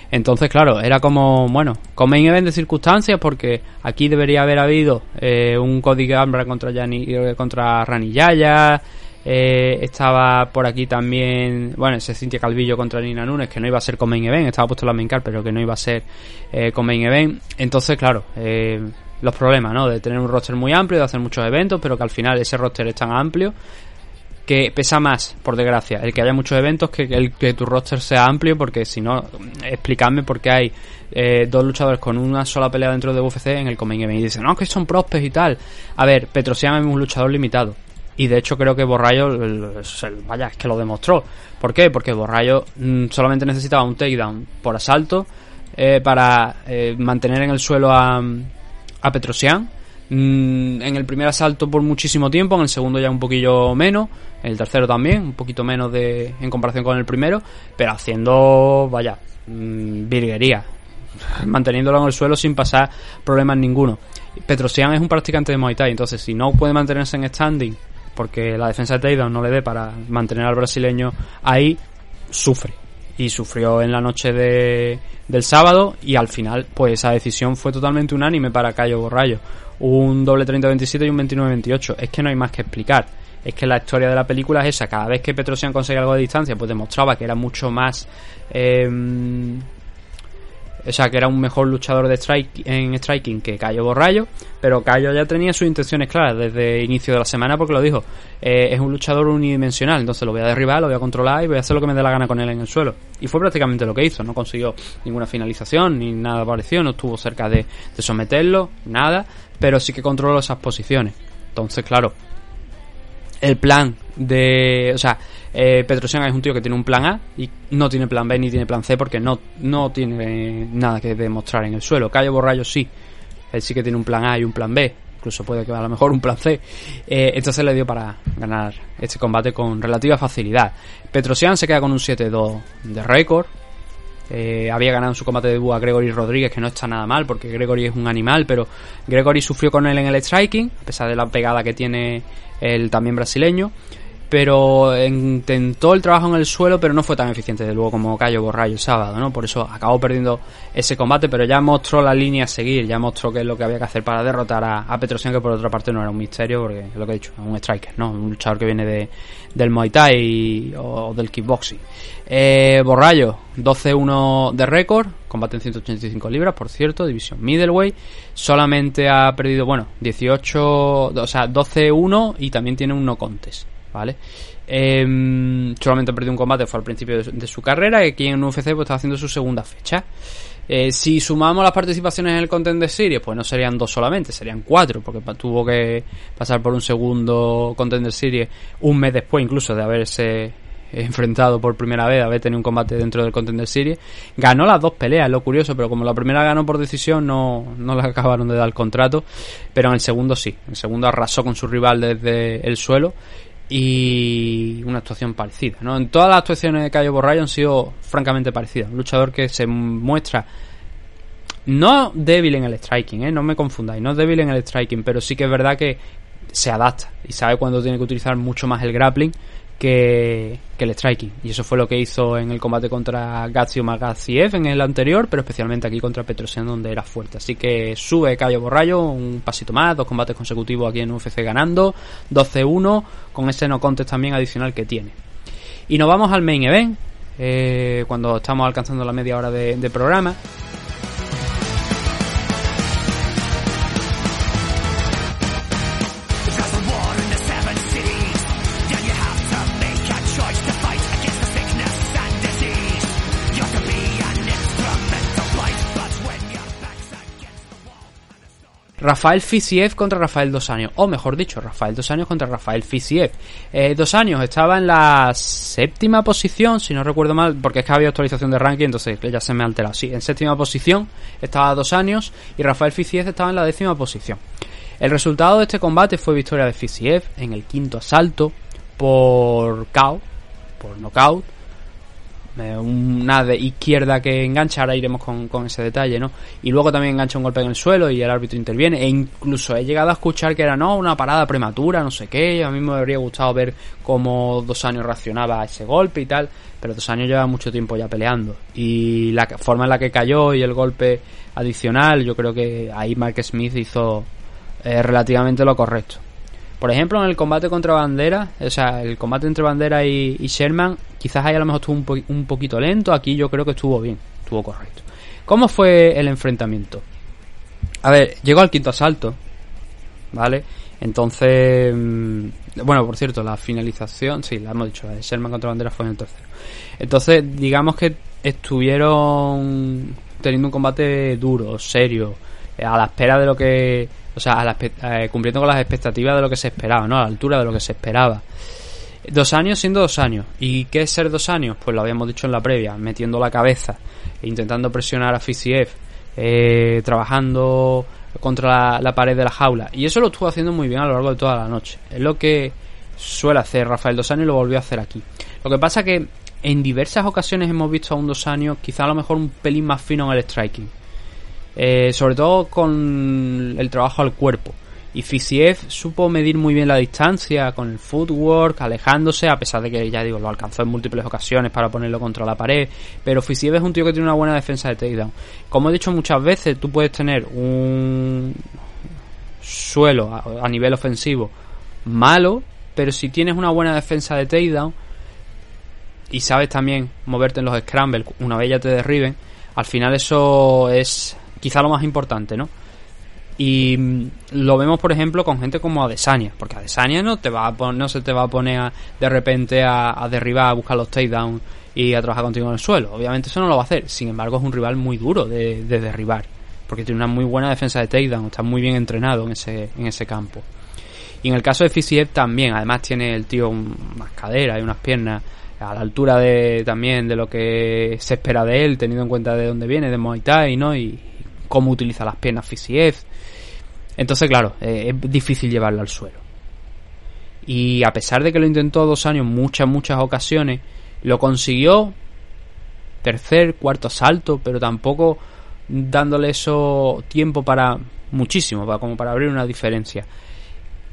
Entonces, claro, era como, bueno, coming event de circunstancias porque aquí debería haber habido eh, un Cody Gambra contra, eh, contra Rani Yaya. Eh, estaba por aquí también, bueno, ese Cintia Calvillo contra Nina Nunes, que no iba a ser coming event, estaba puesto la main pero que no iba a ser eh, main event. Entonces, claro, eh, los problemas, ¿no? De tener un roster muy amplio, de hacer muchos eventos, pero que al final ese roster es tan amplio que pesa más, por desgracia, el que haya muchos eventos que el que tu roster sea amplio, porque si no, explícame por qué hay eh, dos luchadores con una sola pelea dentro de UFC en el Coming Event y dicen, no, que son prospects y tal. A ver, Petrosian es un luchador limitado. Y de hecho creo que Borrayo, vaya, es que lo demostró. ¿Por qué? Porque Borrayo mm, solamente necesitaba un takedown por asalto eh, para eh, mantener en el suelo a, a Petrosian. Mm, en el primer asalto por muchísimo tiempo, en el segundo ya un poquillo menos, en el tercero también, un poquito menos de en comparación con el primero, pero haciendo, vaya, mm, virguería, manteniéndolo en el suelo sin pasar problemas ninguno. Petrosian es un practicante de Muay Thai, entonces si no puede mantenerse en standing porque la defensa de takedown no le dé para mantener al brasileño ahí, sufre y sufrió en la noche de, del sábado y al final pues esa decisión fue totalmente unánime para Cayo Borrayo. Un doble 30-27 y un 29-28. Es que no hay más que explicar. Es que la historia de la película es esa. Cada vez que Petrosian conseguía algo de distancia pues demostraba que era mucho más... Em, o sea, que era un mejor luchador de en striking que Cayo Borrayo, pero Cayo ya tenía sus intenciones claras desde el inicio de la semana porque lo dijo, eh, es un luchador unidimensional, entonces lo voy a derribar, lo voy a controlar y voy a hacer lo que me dé la gana con él en el suelo. Y fue prácticamente lo que hizo, no consiguió ninguna finalización ni nada parecido, no estuvo cerca de, de someterlo, nada, pero sí que controló esas posiciones. Entonces, claro, el plan de. O sea, eh, Petrosian es un tío que tiene un plan A y no tiene plan B ni tiene plan C porque no, no tiene nada que demostrar en el suelo. Cayo Borrayo sí. Él sí que tiene un plan A y un plan B. Incluso puede que a lo mejor un plan C. Eh, entonces le dio para ganar este combate con relativa facilidad. Petrosian se queda con un 7-2 de récord. Eh, había ganado en su combate de debut a Gregory Rodríguez, que no está nada mal, porque Gregory es un animal, pero Gregory sufrió con él en el striking, a pesar de la pegada que tiene el también brasileño. Pero intentó el trabajo en el suelo, pero no fue tan eficiente de luego como Cayo Borrayo el sábado, ¿no? Por eso acabó perdiendo ese combate, pero ya mostró la línea a seguir, ya mostró qué es lo que había que hacer para derrotar a, a Petrosian, que por otra parte no era un misterio, porque es lo que he dicho, es un striker, ¿no? Un luchador que viene de, del Muay Thai o del kickboxing. Eh, Borrayo, 12-1 de récord, combate en 185 libras, por cierto, división middleweight. Solamente ha perdido, bueno, 18, o sea, 12-1 y también tiene un no contest, ¿vale? Eh, solamente ha perdido un combate, fue al principio de, de su carrera, y aquí en UFC pues, está haciendo su segunda fecha. Eh, si sumamos las participaciones en el Contender Series, pues no serían dos solamente, serían cuatro, porque tuvo que pasar por un segundo Contender Series un mes después incluso de haberse enfrentado por primera vez, haber tenido un combate dentro del Contender Series. Ganó las dos peleas, lo curioso, pero como la primera ganó por decisión, no, no le acabaron de dar el contrato, pero en el segundo sí, en el segundo arrasó con su rival desde el suelo y una actuación parecida. ¿no? En todas las actuaciones de Cayo Borrayo han sido francamente parecidas. Un luchador que se muestra no débil en el striking, ¿eh? no me confundáis, no débil en el striking, pero sí que es verdad que se adapta y sabe cuándo tiene que utilizar mucho más el grappling que, que el striking. Y eso fue lo que hizo en el combate contra Gazio Magaziev en el anterior, pero especialmente aquí contra Petrosian donde era fuerte. Así que sube Cayo Borrayo un pasito más, dos combates consecutivos aquí en UFC ganando, 12-1, con ese no contest también adicional que tiene. Y nos vamos al main event, eh, cuando estamos alcanzando la media hora de programa. Rafael Fisiev contra Rafael Dos Años, o mejor dicho, Rafael Dos Años contra Rafael Fisiev. Eh, Dos Años estaba en la séptima posición, si no recuerdo mal, porque es que había actualización de ranking, entonces ya se me ha alterado. Sí, en séptima posición estaba Dos Años y Rafael Fisiev estaba en la décima posición. El resultado de este combate fue victoria de Fisiev en el quinto asalto por KO, por knockout, una de izquierda que engancha, ahora iremos con, con, ese detalle, ¿no? Y luego también engancha un golpe en el suelo y el árbitro interviene. E incluso he llegado a escuchar que era, no, una parada prematura, no sé qué. A mí me habría gustado ver cómo Dos Años reaccionaba a ese golpe y tal. Pero Dos Años lleva mucho tiempo ya peleando. Y la forma en la que cayó y el golpe adicional, yo creo que ahí Mark Smith hizo eh, relativamente lo correcto. Por ejemplo, en el combate contra Bandera, o sea, el combate entre Bandera y, Sherman, quizás ahí a lo mejor estuvo un, po un, poquito lento. Aquí yo creo que estuvo bien, estuvo correcto. ¿Cómo fue el enfrentamiento? A ver, llegó al quinto asalto, ¿vale? Entonces, mmm, bueno, por cierto, la finalización, sí, la hemos dicho, la de Sherman contra Bandera fue en el tercero. Entonces, digamos que estuvieron teniendo un combate duro, serio, a la espera de lo que o sea, la, eh, cumpliendo con las expectativas de lo que se esperaba, ¿no? A la altura de lo que se esperaba. Dos años siendo dos años. ¿Y qué es ser dos años? Pues lo habíamos dicho en la previa, metiendo la cabeza, intentando presionar a Fisiev, eh, trabajando contra la, la, pared de la jaula. Y eso lo estuvo haciendo muy bien a lo largo de toda la noche. Es lo que suele hacer Rafael Dos Años y lo volvió a hacer aquí. Lo que pasa que en diversas ocasiones hemos visto a un Dos Años quizá a lo mejor un pelín más fino en el striking. Eh, sobre todo con el trabajo al cuerpo. Y Fisiev supo medir muy bien la distancia con el footwork, alejándose, a pesar de que, ya digo, lo alcanzó en múltiples ocasiones para ponerlo contra la pared. Pero Fisiev es un tío que tiene una buena defensa de takedown. Como he dicho muchas veces, tú puedes tener un suelo a, a nivel ofensivo malo, pero si tienes una buena defensa de takedown y sabes también moverte en los scrambles una vez ya te derriben, Al final eso es quizá lo más importante, ¿no? Y mm, lo vemos, por ejemplo, con gente como Adesanya, porque Adesanya no te va a pon- no se te va a poner a- de repente a, derribar, a buscar los takedowns y a trabajar contigo en el suelo. Obviamente eso no lo va a hacer. Sin embargo, es un rival muy duro de, de derribar, porque tiene una muy buena defensa de takedown, está muy bien entrenado en ese, en ese campo. Y en el caso de Fisiev también, además tiene el tío un- unas caderas y unas piernas a la altura de también de lo que se espera de él, teniendo en cuenta de dónde viene, de Muay ¿no? Y cómo utiliza las piernas Fisiev. Entonces, claro, eh, es difícil llevarlo al suelo. Y a pesar de que lo intentó dos años, muchas, muchas ocasiones, lo consiguió tercer, cuarto asalto, pero tampoco dándole eso tiempo para muchísimo, para, como para abrir una diferencia.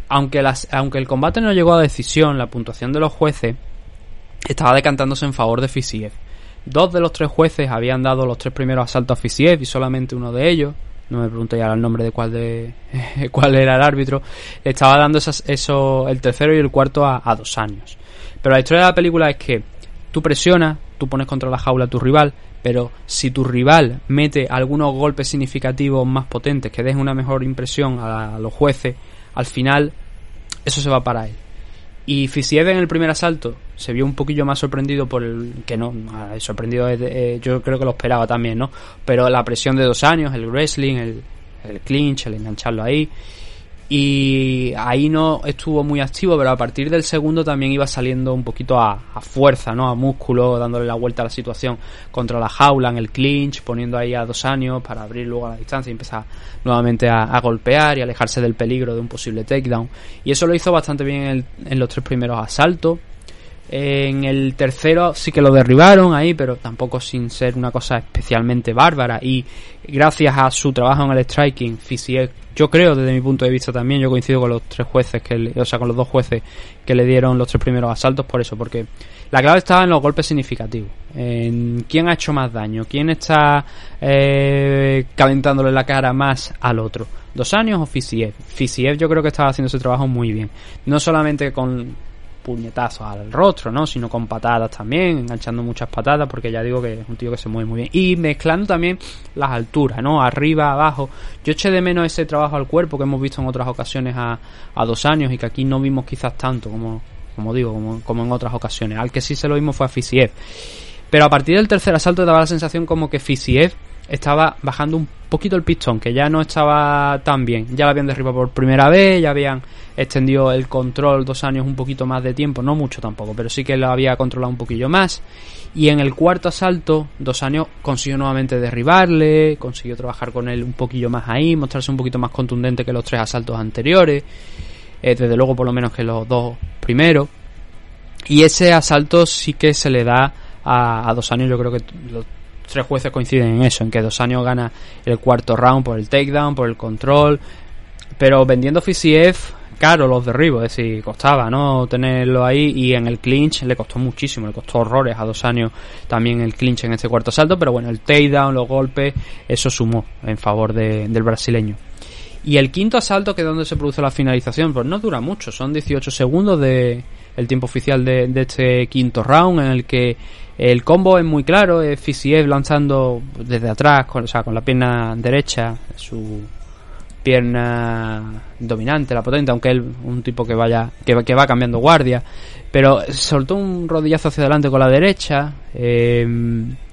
Aunque, las, aunque el combate no llegó a decisión, la puntuación de los jueces estaba decantándose en favor de Fisiev. Dos de los tres jueces habían dado los tres primeros asaltos a Fisiev y solamente uno de ellos, no me pregunto ya el nombre de cuál de cuál era el árbitro, estaba dando esas, eso, el tercero y el cuarto a, dos años. Pero la historia de la película es que tú presionas, tú pones contra la jaula a tu rival, pero si tu rival mete algunos golpes significativos más potentes que dejen una mejor impresión a, a los jueces, al final eso se va para él. Y Fisiev en el primer asalto se vio un poquillo más sorprendido por el que no, sorprendido de- eh, yo creo que lo esperaba también, ¿no? Pero la presión de dos años, el wrestling, el, el clinch, el engancharlo ahí. Y ahí no estuvo muy activo, pero a partir del segundo también iba saliendo un poquito a, fuerza, ¿no? A músculo, dándole la vuelta a la situación contra la jaula en el clinch, poniendo ahí a dos años para abrir luego a la distancia y empezar nuevamente a, a golpear y alejarse del peligro de un posible takedown. Y eso lo hizo bastante bien en, el- en los tres primeros asaltos. En el tercero sí que lo derribaron ahí, pero tampoco sin ser una cosa especialmente bárbara. Y gracias a su trabajo en el striking, Fisiev, yo creo desde mi punto de vista también, yo coincido con los tres jueces, o sea, con los dos jueces que le dieron los tres primeros asaltos por eso, porque la clave estaba en los golpes significativos. En quién ha hecho más daño, quién está eh, calentándole la cara más al otro. ¿Dos años o Fisiev? Fisiev yo creo que estaba haciendo ese trabajo muy bien. No solamente con puñetazos al rostro, ¿no? Sino con patadas también, enganchando muchas patadas, porque ya digo que es un tío que se mueve muy bien. Y mezclando también las alturas, ¿no? Arriba, abajo. Yo eché de menos ese trabajo al cuerpo que hemos visto en otras ocasiones a, a dos años y que aquí no vimos quizás tanto, como, como digo, como, como en otras ocasiones. Al que sí se lo vimos fue a Fisiev. Pero a partir del tercer asalto daba la sensación como que Fisiev estaba bajando un poquito el pistón, que ya no estaba tan bien. Ya lo habían derribado por primera vez, ya habían extendido el control dos años un poquito más de tiempo, no mucho tampoco, pero sí que lo había controlado un poquillo más. Y en el cuarto asalto, dos años consiguió nuevamente derribarle, consiguió trabajar con él un poquillo más ahí, mostrarse un poquito más contundente que los tres asaltos anteriores, eh, desde luego por lo menos que los dos primeros. Y ese asalto sí que se le da a, dos años, yo creo que tres jueces coinciden en eso, en que dos años gana el cuarto round por el takedown, por el control, pero vendiendo Fisiev caro los derribos, es decir, costaba, ¿no? Tenerlo ahí y en el clinch le costó muchísimo, le costó horrores a dos años también el clinch en este cuarto salto, pero bueno, el takedown, los golpes, eso sumó en favor de- del brasileño. Y el quinto asalto, que es donde se produce la finalización, pues no dura mucho, son 18 segundos de el tiempo oficial de este quinto round, en el que el combo es muy claro, es Fisiev lanzando desde atrás, con, o sea, con la pierna derecha, su pierna dominante, la potente, aunque él un tipo que vaya que, va- que va cambiando guardia, pero soltó un rodillazo hacia adelante con la derecha, eh,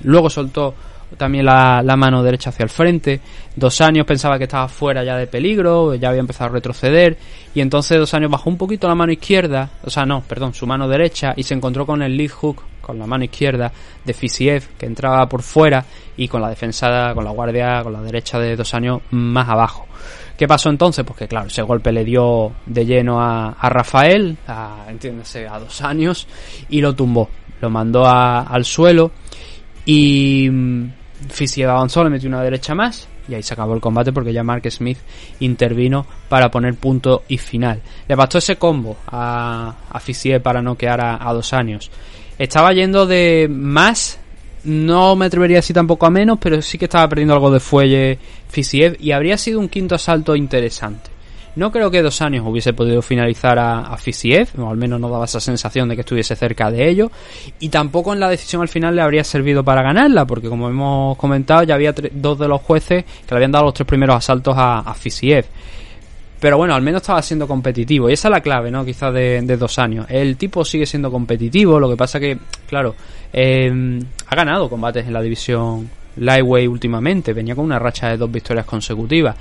luego soltó también la, la mano derecha hacia el frente, dos años pensaba que estaba fuera ya de peligro, ya había empezado a retroceder y entonces dos años bajó un poquito la mano izquierda, o sea no, perdón, su mano derecha y se encontró con el lead hook con la mano izquierda de Fisiev que entraba por fuera y con la defensa, con la guardia, con la derecha de dos años más abajo. ¿Qué pasó entonces? Pues que claro, ese golpe le dio de lleno a, a Rafael, a, entiéndase, a dos años, y lo tumbó. Lo mandó al suelo y Fisiev avanzó, le metió una derecha más y ahí se acabó el combate porque ya Mark Smith intervino para poner punto y final. Le bastó ese combo a, a para noquear a, a dos años. Estaba yendo de más, no me atrevería a decir tampoco a menos, pero sí que estaba perdiendo algo de fuelle Fisiev y habría sido un quinto asalto interesante. No creo que dos años hubiese podido finalizar a, a Fisiev, o al menos no daba esa sensación de que estuviese cerca de ello, y tampoco en la decisión al final le habría servido para ganarla, porque como hemos comentado, ya había dos de los jueces que le habían dado los tres primeros asaltos a, a Fisiev. Pero bueno, al menos estaba siendo competitivo. Y esa es la clave, ¿no? Quizás de, dos años. El tipo sigue siendo competitivo. Lo que pasa que, claro, eh, ha ganado combates en la división Lightweight últimamente. Venía con una racha de dos victorias consecutivas.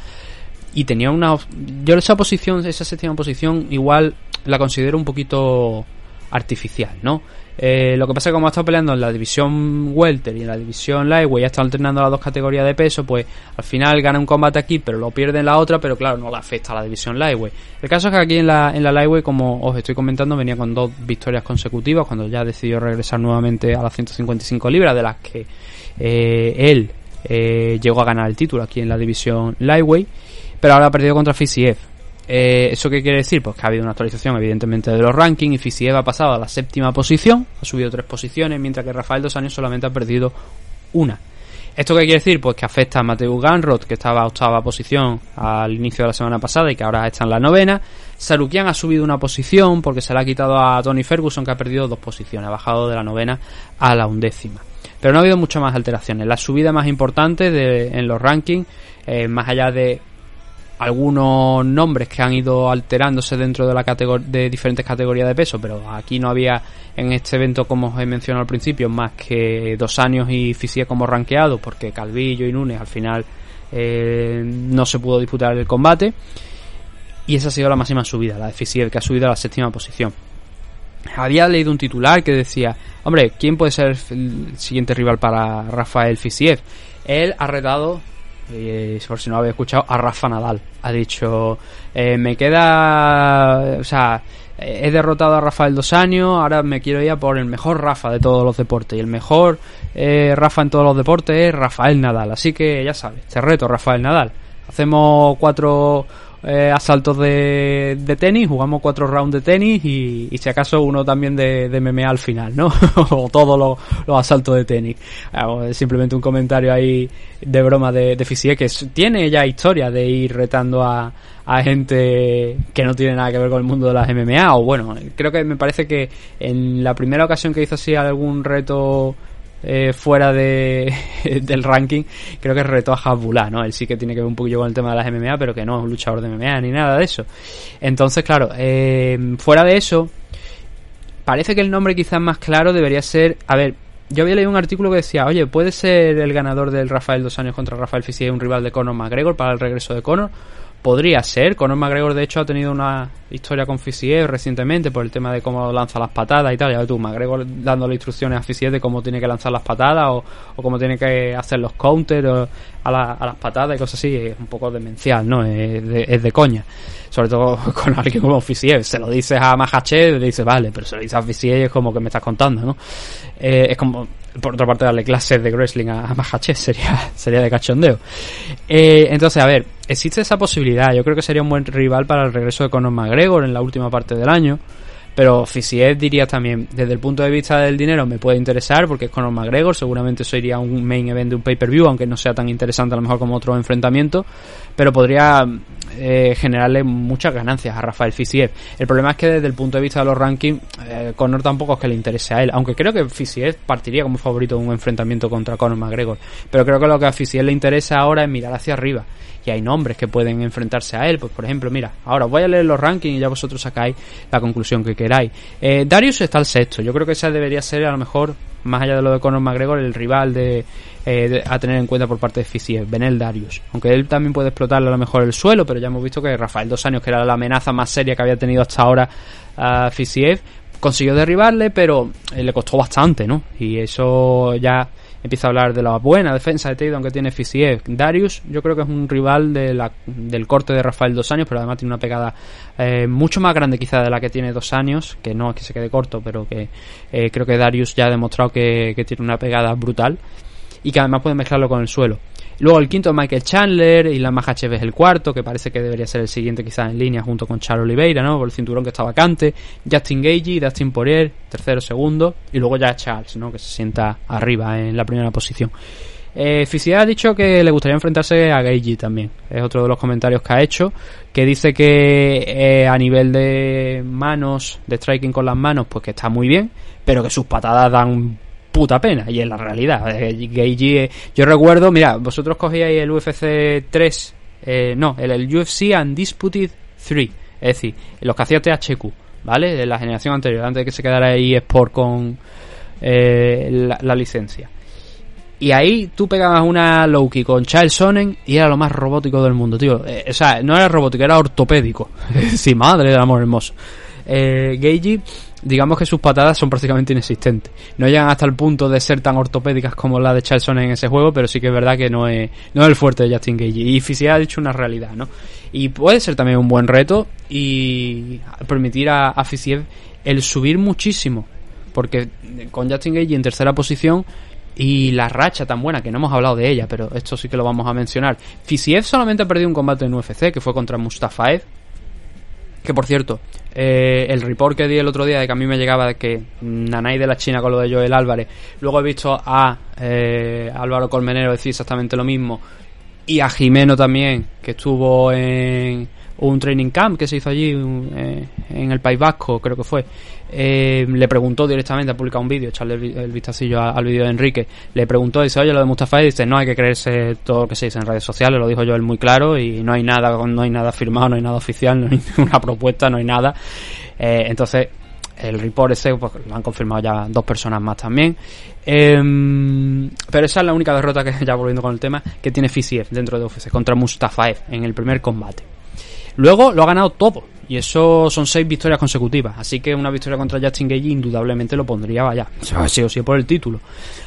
Y tenía una... Yo esa posición, esa séptima posición, igual la considero un poquito artificial, ¿no? Eh, lo que pasa es que como ha estado peleando en la división Welter y en la división Lightweight, ya está alternando las dos categorías de peso, pues al final gana un combate aquí, pero lo pierde en la otra, pero claro, no le afecta a la división Lightweight. El caso es que aquí en la, en la Lightweight, como os estoy comentando, venía con dos victorias consecutivas, cuando ya decidió regresar nuevamente a las 155 libras, de las que eh, él eh, llegó a ganar el título aquí en la división Lightweight, pero ahora ha perdido contra Fisiev. Eh, ¿Eso qué quiere decir? Pues que ha habido una actualización evidentemente de los rankings y Fisiev ha pasado a la séptima posición, ha subido tres posiciones, mientras que Rafael Dos Años solamente ha perdido una. ¿Esto qué quiere decir? Pues que afecta a Mateo Ganrod, que estaba a octava posición al inicio de la semana pasada y que ahora está en la novena. Sarukian ha subido una posición porque se le ha quitado a Tony Ferguson, que ha perdido dos posiciones, ha bajado de la novena a la undécima. Pero no ha habido muchas más alteraciones. La subida más importante en los rankings, eh, más allá de algunos nombres que han ido alterándose dentro de la de diferentes categorías de peso, pero aquí no había en este evento, como os he mencionado al principio, más que dos años y Fisía como ranqueado, porque Calvillo y Nunes al final eh, no se pudo disputar el combate. Y esa ha sido la máxima subida, la de Fisiev, que ha subido a la séptima posición. Había leído un titular que decía, hombre, ¿quién puede ser el siguiente rival para Rafael Fisiev? Él ha retado eh, por si no había escuchado, a Rafa Nadal. Ha dicho, eh, me queda, o sea, he derrotado a Rafael dos años, ahora me quiero ir a por el mejor Rafa de todos los deportes. Y el mejor eh, Rafa en todos los deportes es Rafael Nadal. Así que ya sabes, te reto, Rafael Nadal. Hacemos cuatro eh, asaltos de, de, tenis, jugamos cuatro rounds de tenis y, si acaso uno también de, de, MMA al final, ¿no? o todos los, los, asaltos de tenis. Eh, simplemente un comentario ahí de broma de, de Fisier que tiene ya historia de ir retando a, a gente que no tiene nada que ver con el mundo de las MMA o bueno, creo que me parece que en la primera ocasión que hizo así algún reto eh, fuera de, del ranking, creo que retó a Hasbullah, ¿no? Él sí que tiene que ver un poquillo con el tema de las MMA, pero que no es un luchador de MMA ni nada de eso. Entonces, claro, eh, fuera de eso, parece que el nombre quizás más claro debería ser, a ver, yo había leído un artículo que decía, oye, ¿puede ser el ganador del Rafael dos años contra Rafael Fisier un rival de Conor McGregor para el regreso de Conor? Podría ser. Conor McGregor, de hecho, ha tenido una historia con Fisiev recientemente por el tema de cómo lanza las patadas y tal. Ya ves tú, McGregor dándole instrucciones a Fisiev de cómo tiene que lanzar las patadas o, cómo tiene que hacer los counters a, la, a, las patadas y cosas así. Es un poco demencial, ¿no? Es de, es de coña. Sobre todo con alguien como Fisiev. Se lo dices a Mahachev y dices, vale, pero se lo dices a Fisiev es como que me estás contando, ¿no? Eh, es como por otra parte darle clases de wrestling a, a sería, sería de cachondeo. Eh, entonces, a ver, existe esa posibilidad. Yo creo que sería un buen rival para el regreso de Conor McGregor en la última parte del año. Pero Fisiev diría también, desde el punto de vista del dinero me puede interesar porque es Conor McGregor, seguramente sería un main event de un pay-per-view, aunque no sea tan interesante a lo mejor como otro enfrentamiento, pero podría eh, generarle muchas ganancias a Rafael Fisiev. El problema es que desde el punto de vista de los rankings, eh, Conor tampoco es que le interese a él, aunque creo que Fisiev partiría como favorito de un enfrentamiento contra Conor McGregor, pero creo que lo que a Fisiev le interesa ahora es mirar hacia arriba y hay nombres que pueden enfrentarse a él. Pues por ejemplo, mira, ahora voy a leer los rankings y ya vosotros sacáis la conclusión que Eh, Darius está al sexto. Yo creo que esa debería ser a lo mejor, más allá de lo de Conor McGregor, el rival de, eh, a tener en cuenta por parte de Fisiev, Benel Darius. Aunque él también puede explotar a lo mejor el suelo, pero ya hemos visto que Rafael dos años, que era la amenaza más seria que había tenido hasta ahora a Fisiev, consiguió derribarle, pero eh, le costó bastante, ¿no? Y eso ya empieza a hablar de la buena defensa de takedown que tiene Fisiev. Darius, yo creo que es un rival de la, del corte de Rafael dos años, pero además tiene una pegada eh, mucho más grande quizá de la que tiene dos años, que no es que se quede corto, pero que eh, creo que Darius ya ha demostrado que, que tiene una pegada brutal y que además puede mezclarlo con el suelo. Luego el quinto Michael Chandler y la Mahachev es el cuarto, que parece que debería ser el siguiente quizás en línea junto con Charles Oliveira, ¿no? Por el cinturón que está vacante. Justin Gagey, Dustin Poirier, tercero, segundo. Y luego ya Charles, ¿no? Que se sienta arriba en la primera posición. Eh, ha dicho que le gustaría enfrentarse a Geiji también. Es otro de los comentarios que ha hecho. Que dice que eh, a nivel de manos, de striking con las manos, pues que está muy bien. Pero que sus patadas dan puta pena. Y es la realidad. Eh, Geiji, eh, yo recuerdo, mira, vosotros cogíais el UFC 3. eh, no, el, UFC Undisputed 3. Es decir, los que hacía THQ. ¿Vale? De la generación anterior. Antes de que se quedara ahí Sport con eh, la, la licencia. Y ahí tú pegabas una Loki con Charles Sonnen y era lo más robótico del mundo, tío. Eh, o sea, no era robótico, era ortopédico. sí, madre del amor hermoso. Eh, Geiji, digamos que sus patadas son prácticamente inexistentes. No llegan hasta el punto de ser tan ortopédicas como la de Charles Sonnen en ese juego, pero sí que es verdad que no es, no es el fuerte de Justin Geiji. Y Fischer ha dicho una realidad, ¿no? Y puede ser también un buen reto y permitir a, a Fischer el subir muchísimo. Porque con Justin Geiji en tercera posición y la racha tan buena que no hemos hablado de ella, pero esto sí que lo vamos a mencionar. Fisiev solamente ha perdido un combate en UFC, que fue contra Mustafaev. Que por cierto, eh, el report que di el otro día de que a mí me llegaba de que Nanay de la China con lo de Joel Álvarez, luego he visto a eh, Álvaro Colmenero decir exactamente lo mismo, y a Jimeno también, que estuvo en un training camp que se hizo allí eh, en el País Vasco, creo que fue. Eh, le preguntó directamente, ha publicado un vídeo, echarle el, el vistacillo al vídeo de Enrique. Le preguntó, dice, oye, lo de Mustafa, dice, no hay que creerse todo lo que se dice en redes sociales, lo dijo yo él muy claro, y no hay nada, no hay nada firmado, no hay nada oficial, no hay ninguna propuesta, no hay nada. Eh, entonces, el report ese pues, lo han confirmado ya dos personas más también. Em, pero esa es la única derrota que, ya volviendo con el tema, que tiene Fisiev dentro de UFC contra Mustafaev en el primer combate. Luego lo ha ganado todo. Y eso son seis victorias consecutivas. Así que una victoria contra Justin Gage indudablemente lo pondría, vaya, sí o sí por el título.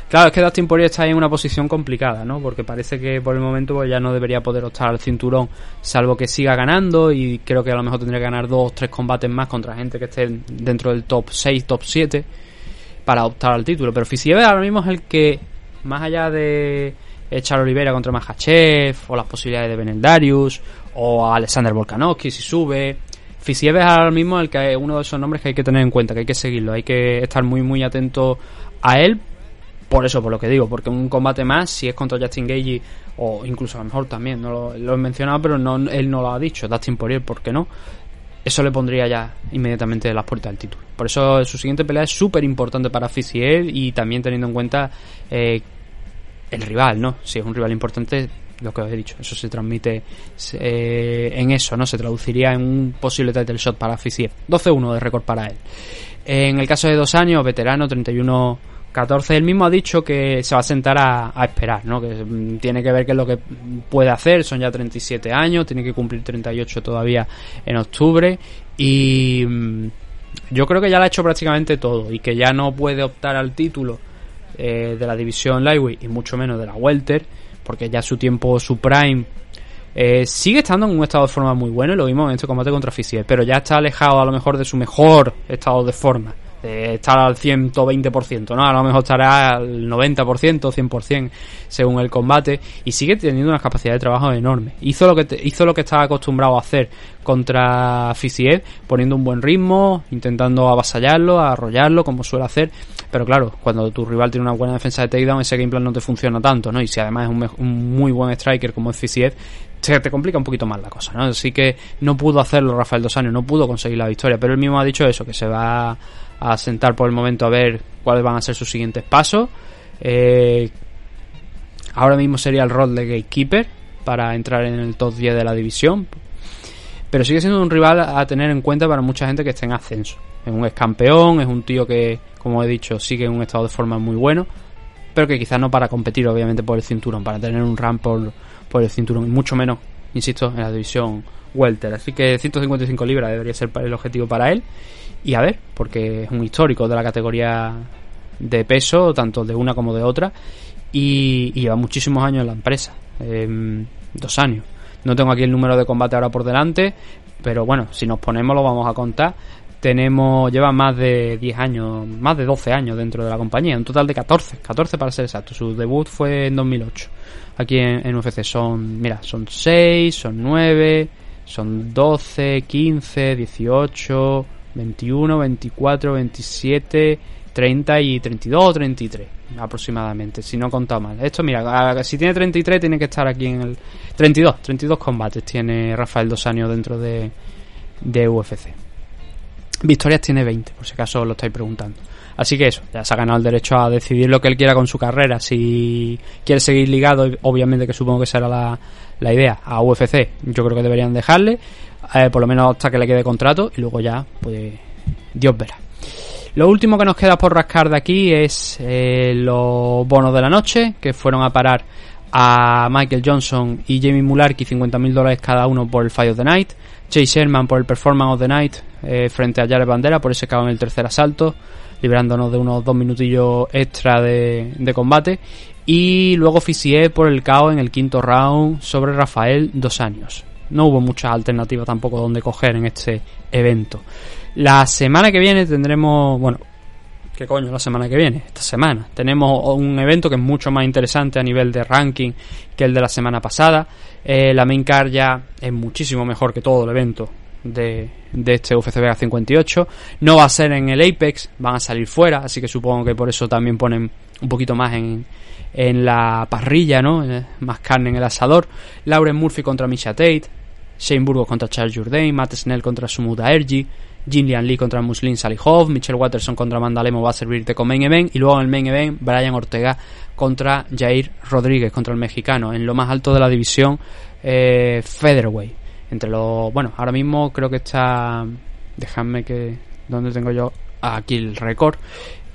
Claro, es que Dustin Poirier está en una posición complicada, ¿no? Porque parece que por el momento pues, ya no debería poder optar al cinturón, salvo que siga ganando. Y creo que a lo mejor tendría que ganar dos o tres combates más contra gente que esté dentro del top 6, top 7 para optar al título. Pero Fisiev ahora mismo es el que, más allá de echar Oliveira contra Mahachev, o las posibilidades de Beneldarius, o a Alexander Volkanovski si sube. Fisiev es ahora mismo el que uno de esos nombres que hay que tener en cuenta, que hay que seguirlo, hay que estar muy muy atento a él. Por eso, por lo que digo, porque un combate más, si es contra Justin Gage o incluso a lo mejor también, no lo, he mencionado, pero no, él no lo ha dicho, Dustin Poirier, ¿por qué no? Eso le pondría ya inmediatamente las puertas del título. Por eso su siguiente pelea es súper importante para Fisiev y también teniendo en cuenta eh, el rival, ¿no? Si es un rival importante, lo que os he dicho, eso se transmite eh, en eso, ¿no? Se traduciría en un posible title shot para Fisiev. 12-1 de récord para él. En el caso de dos años, veterano, 31 14, él mismo ha dicho que se va a sentar a, esperar, ¿no? Que mm, tiene que ver qué es lo que puede hacer, son ya 37 años, tiene que cumplir 38 todavía en octubre y mm, yo creo que ya lo ha hecho prácticamente todo y que ya no puede optar al título eh, de la división Lightweight y mucho menos de la Welter, porque ya su tiempo, su prime eh, sigue estando en un estado de forma muy bueno y lo vimos en este combate contra Fisier, pero ya está alejado a lo mejor de su mejor estado de forma de estar al 120%, ¿no? A lo mejor estará al 90%, 100% según el combate y sigue teniendo una capacidad de trabajo enorme. Hizo lo que te, hizo lo que estaba acostumbrado a hacer contra Fisiev, poniendo un buen ritmo, intentando avasallarlo, arrollarlo como suele hacer, pero claro, cuando tu rival tiene una buena defensa de takedown, ese game plan no te funciona tanto, ¿no? Y si además es un, un muy buen striker como es Fisiev, se te complica un poquito más la cosa, ¿no? Así que no pudo hacerlo Rafael Dos Años, no pudo conseguir la victoria, pero él mismo ha dicho eso, que se va a sentar por el momento a ver cuáles van a ser sus siguientes pasos. Eh, ahora mismo sería el rol de gatekeeper para entrar en el top 10 de la división. Pero sigue siendo un rival a tener en cuenta para mucha gente que esté en ascenso. Es un ex campeón, es un tío que, como he dicho, sigue en un estado de forma muy bueno. Pero que quizás no para competir, obviamente, por el cinturón, para tener un ramp por, por el cinturón. Y mucho menos, insisto, en la división Welter. Así que 155 libras debería ser el objetivo para él. Y a ver, porque es un histórico de la categoría de peso, tanto de una como de otra, y, lleva muchísimos años en la empresa, eh, dos años. No tengo aquí el número de combate ahora por delante, pero bueno, si nos ponemos lo vamos a contar. Tenemos, lleva más de 10 años, más de 12 años dentro de la compañía, un total de 14, 14 para ser exacto. Su debut fue en 2008. Aquí en, en UFC son, mira, son 6, son 9, son 12, 15, 18, 21, 24, 27, 30 y 32 o 33. aproximadamente, si no he mal. Esto, mira, si tiene 33 tiene que estar aquí en el... 32, 32 combates tiene Rafael Dos Años dentro de, de UFC. Victorias tiene 20, por si acaso lo estáis preguntando. Así que eso, ya se ha ganado el derecho a decidir lo que él quiera con su carrera. Si quiere seguir ligado, obviamente que supongo que será la, la idea, a UFC, yo creo que deberían dejarle, eh, por lo menos hasta que le quede contrato, y luego ya, pues, Dios verá. Lo último que nos queda por rascar de aquí es eh, los bonos de la noche, que fueron a parar a Michael Johnson y Jamie Mularkey 50.000 dólares cada uno por el Fight of the Night, Chase Sherman por el Performance of the Night eh, frente a Jared Bandera por ese cabo en el tercer asalto, liberándonos de unos dos minutillos extra de, combate, y luego Fisier por el KO en el quinto round sobre Rafael dos años. No hubo muchas alternativas tampoco donde coger en este evento. La semana que viene tendremos, bueno, ¿qué coño la semana que viene? Esta semana. Tenemos un evento que es mucho más interesante a nivel de ranking que el de la semana pasada. Eh, la main card ya es muchísimo mejor que todo el evento de, de este UFC Vega 58. No va a ser en el Apex, van a salir fuera, así que supongo que por eso también ponen un poquito más en, en la parrilla, ¿no? Eh, más carne en el asador. Lauren Murphy contra Misha Tate. Shane Burgos contra Charles Jourdain. Matt Snell contra Sumuda Ergi. Jin Lee contra Muslin Salihov, Michelle Watterson contra Mandalemo va a servirte con main event y luego en el main event Brian Ortega contra Jair Rodríguez contra el mexicano en lo más alto de la división eh, featherweight entre los bueno ahora mismo creo que está dejadme que dónde tengo yo aquí el récord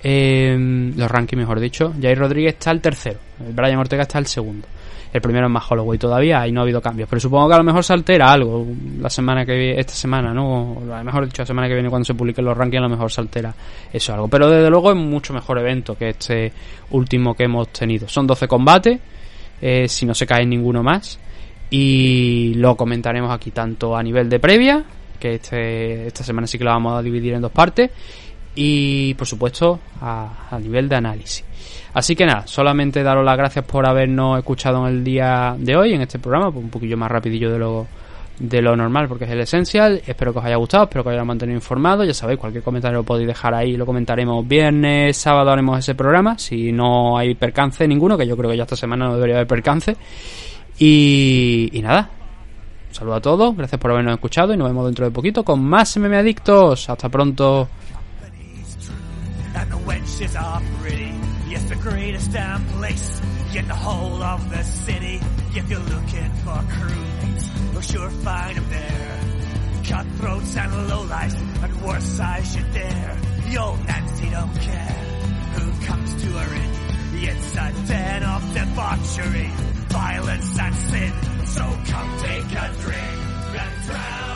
eh, los rankings mejor dicho Jair Rodríguez está el tercero Brian Ortega está el segundo el primero es más Holloway todavía y no ha habido cambios. Pero supongo que a lo mejor se altera algo la semana que esta semana, ¿no? Lo mejor dicho, la semana que viene cuando se publiquen los rankings a lo mejor se altera eso algo. Pero desde luego es mucho mejor evento que este último que hemos tenido. Son 12 combates, eh, si no se cae ninguno más. Y lo comentaremos aquí tanto a nivel de previa, que este, esta semana sí que lo vamos a dividir en dos partes, y por supuesto a, a nivel de análisis. Así que nada, solamente daros las gracias por habernos escuchado en el día de hoy, en este programa, pues un poquillo más rapidillo de lo, de lo normal, porque es el esencial. Espero que os haya gustado, espero que os haya mantenido informados. Ya sabéis, cualquier comentario lo podéis dejar ahí, lo comentaremos viernes, sábado haremos ese programa, si no hay percance ninguno, que yo creo que ya esta semana no debería haber percance. Y, y nada, un saludo a todos, gracias por habernos escuchado y nos vemos dentro de poquito con más MM Adictos. Hasta pronto. Cutthroats and lowlifes, and worse I should dare. The old Nancy don't care who comes to her in. It's a den of debauchery, violence and sin. So come take a drink and drown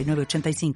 906985.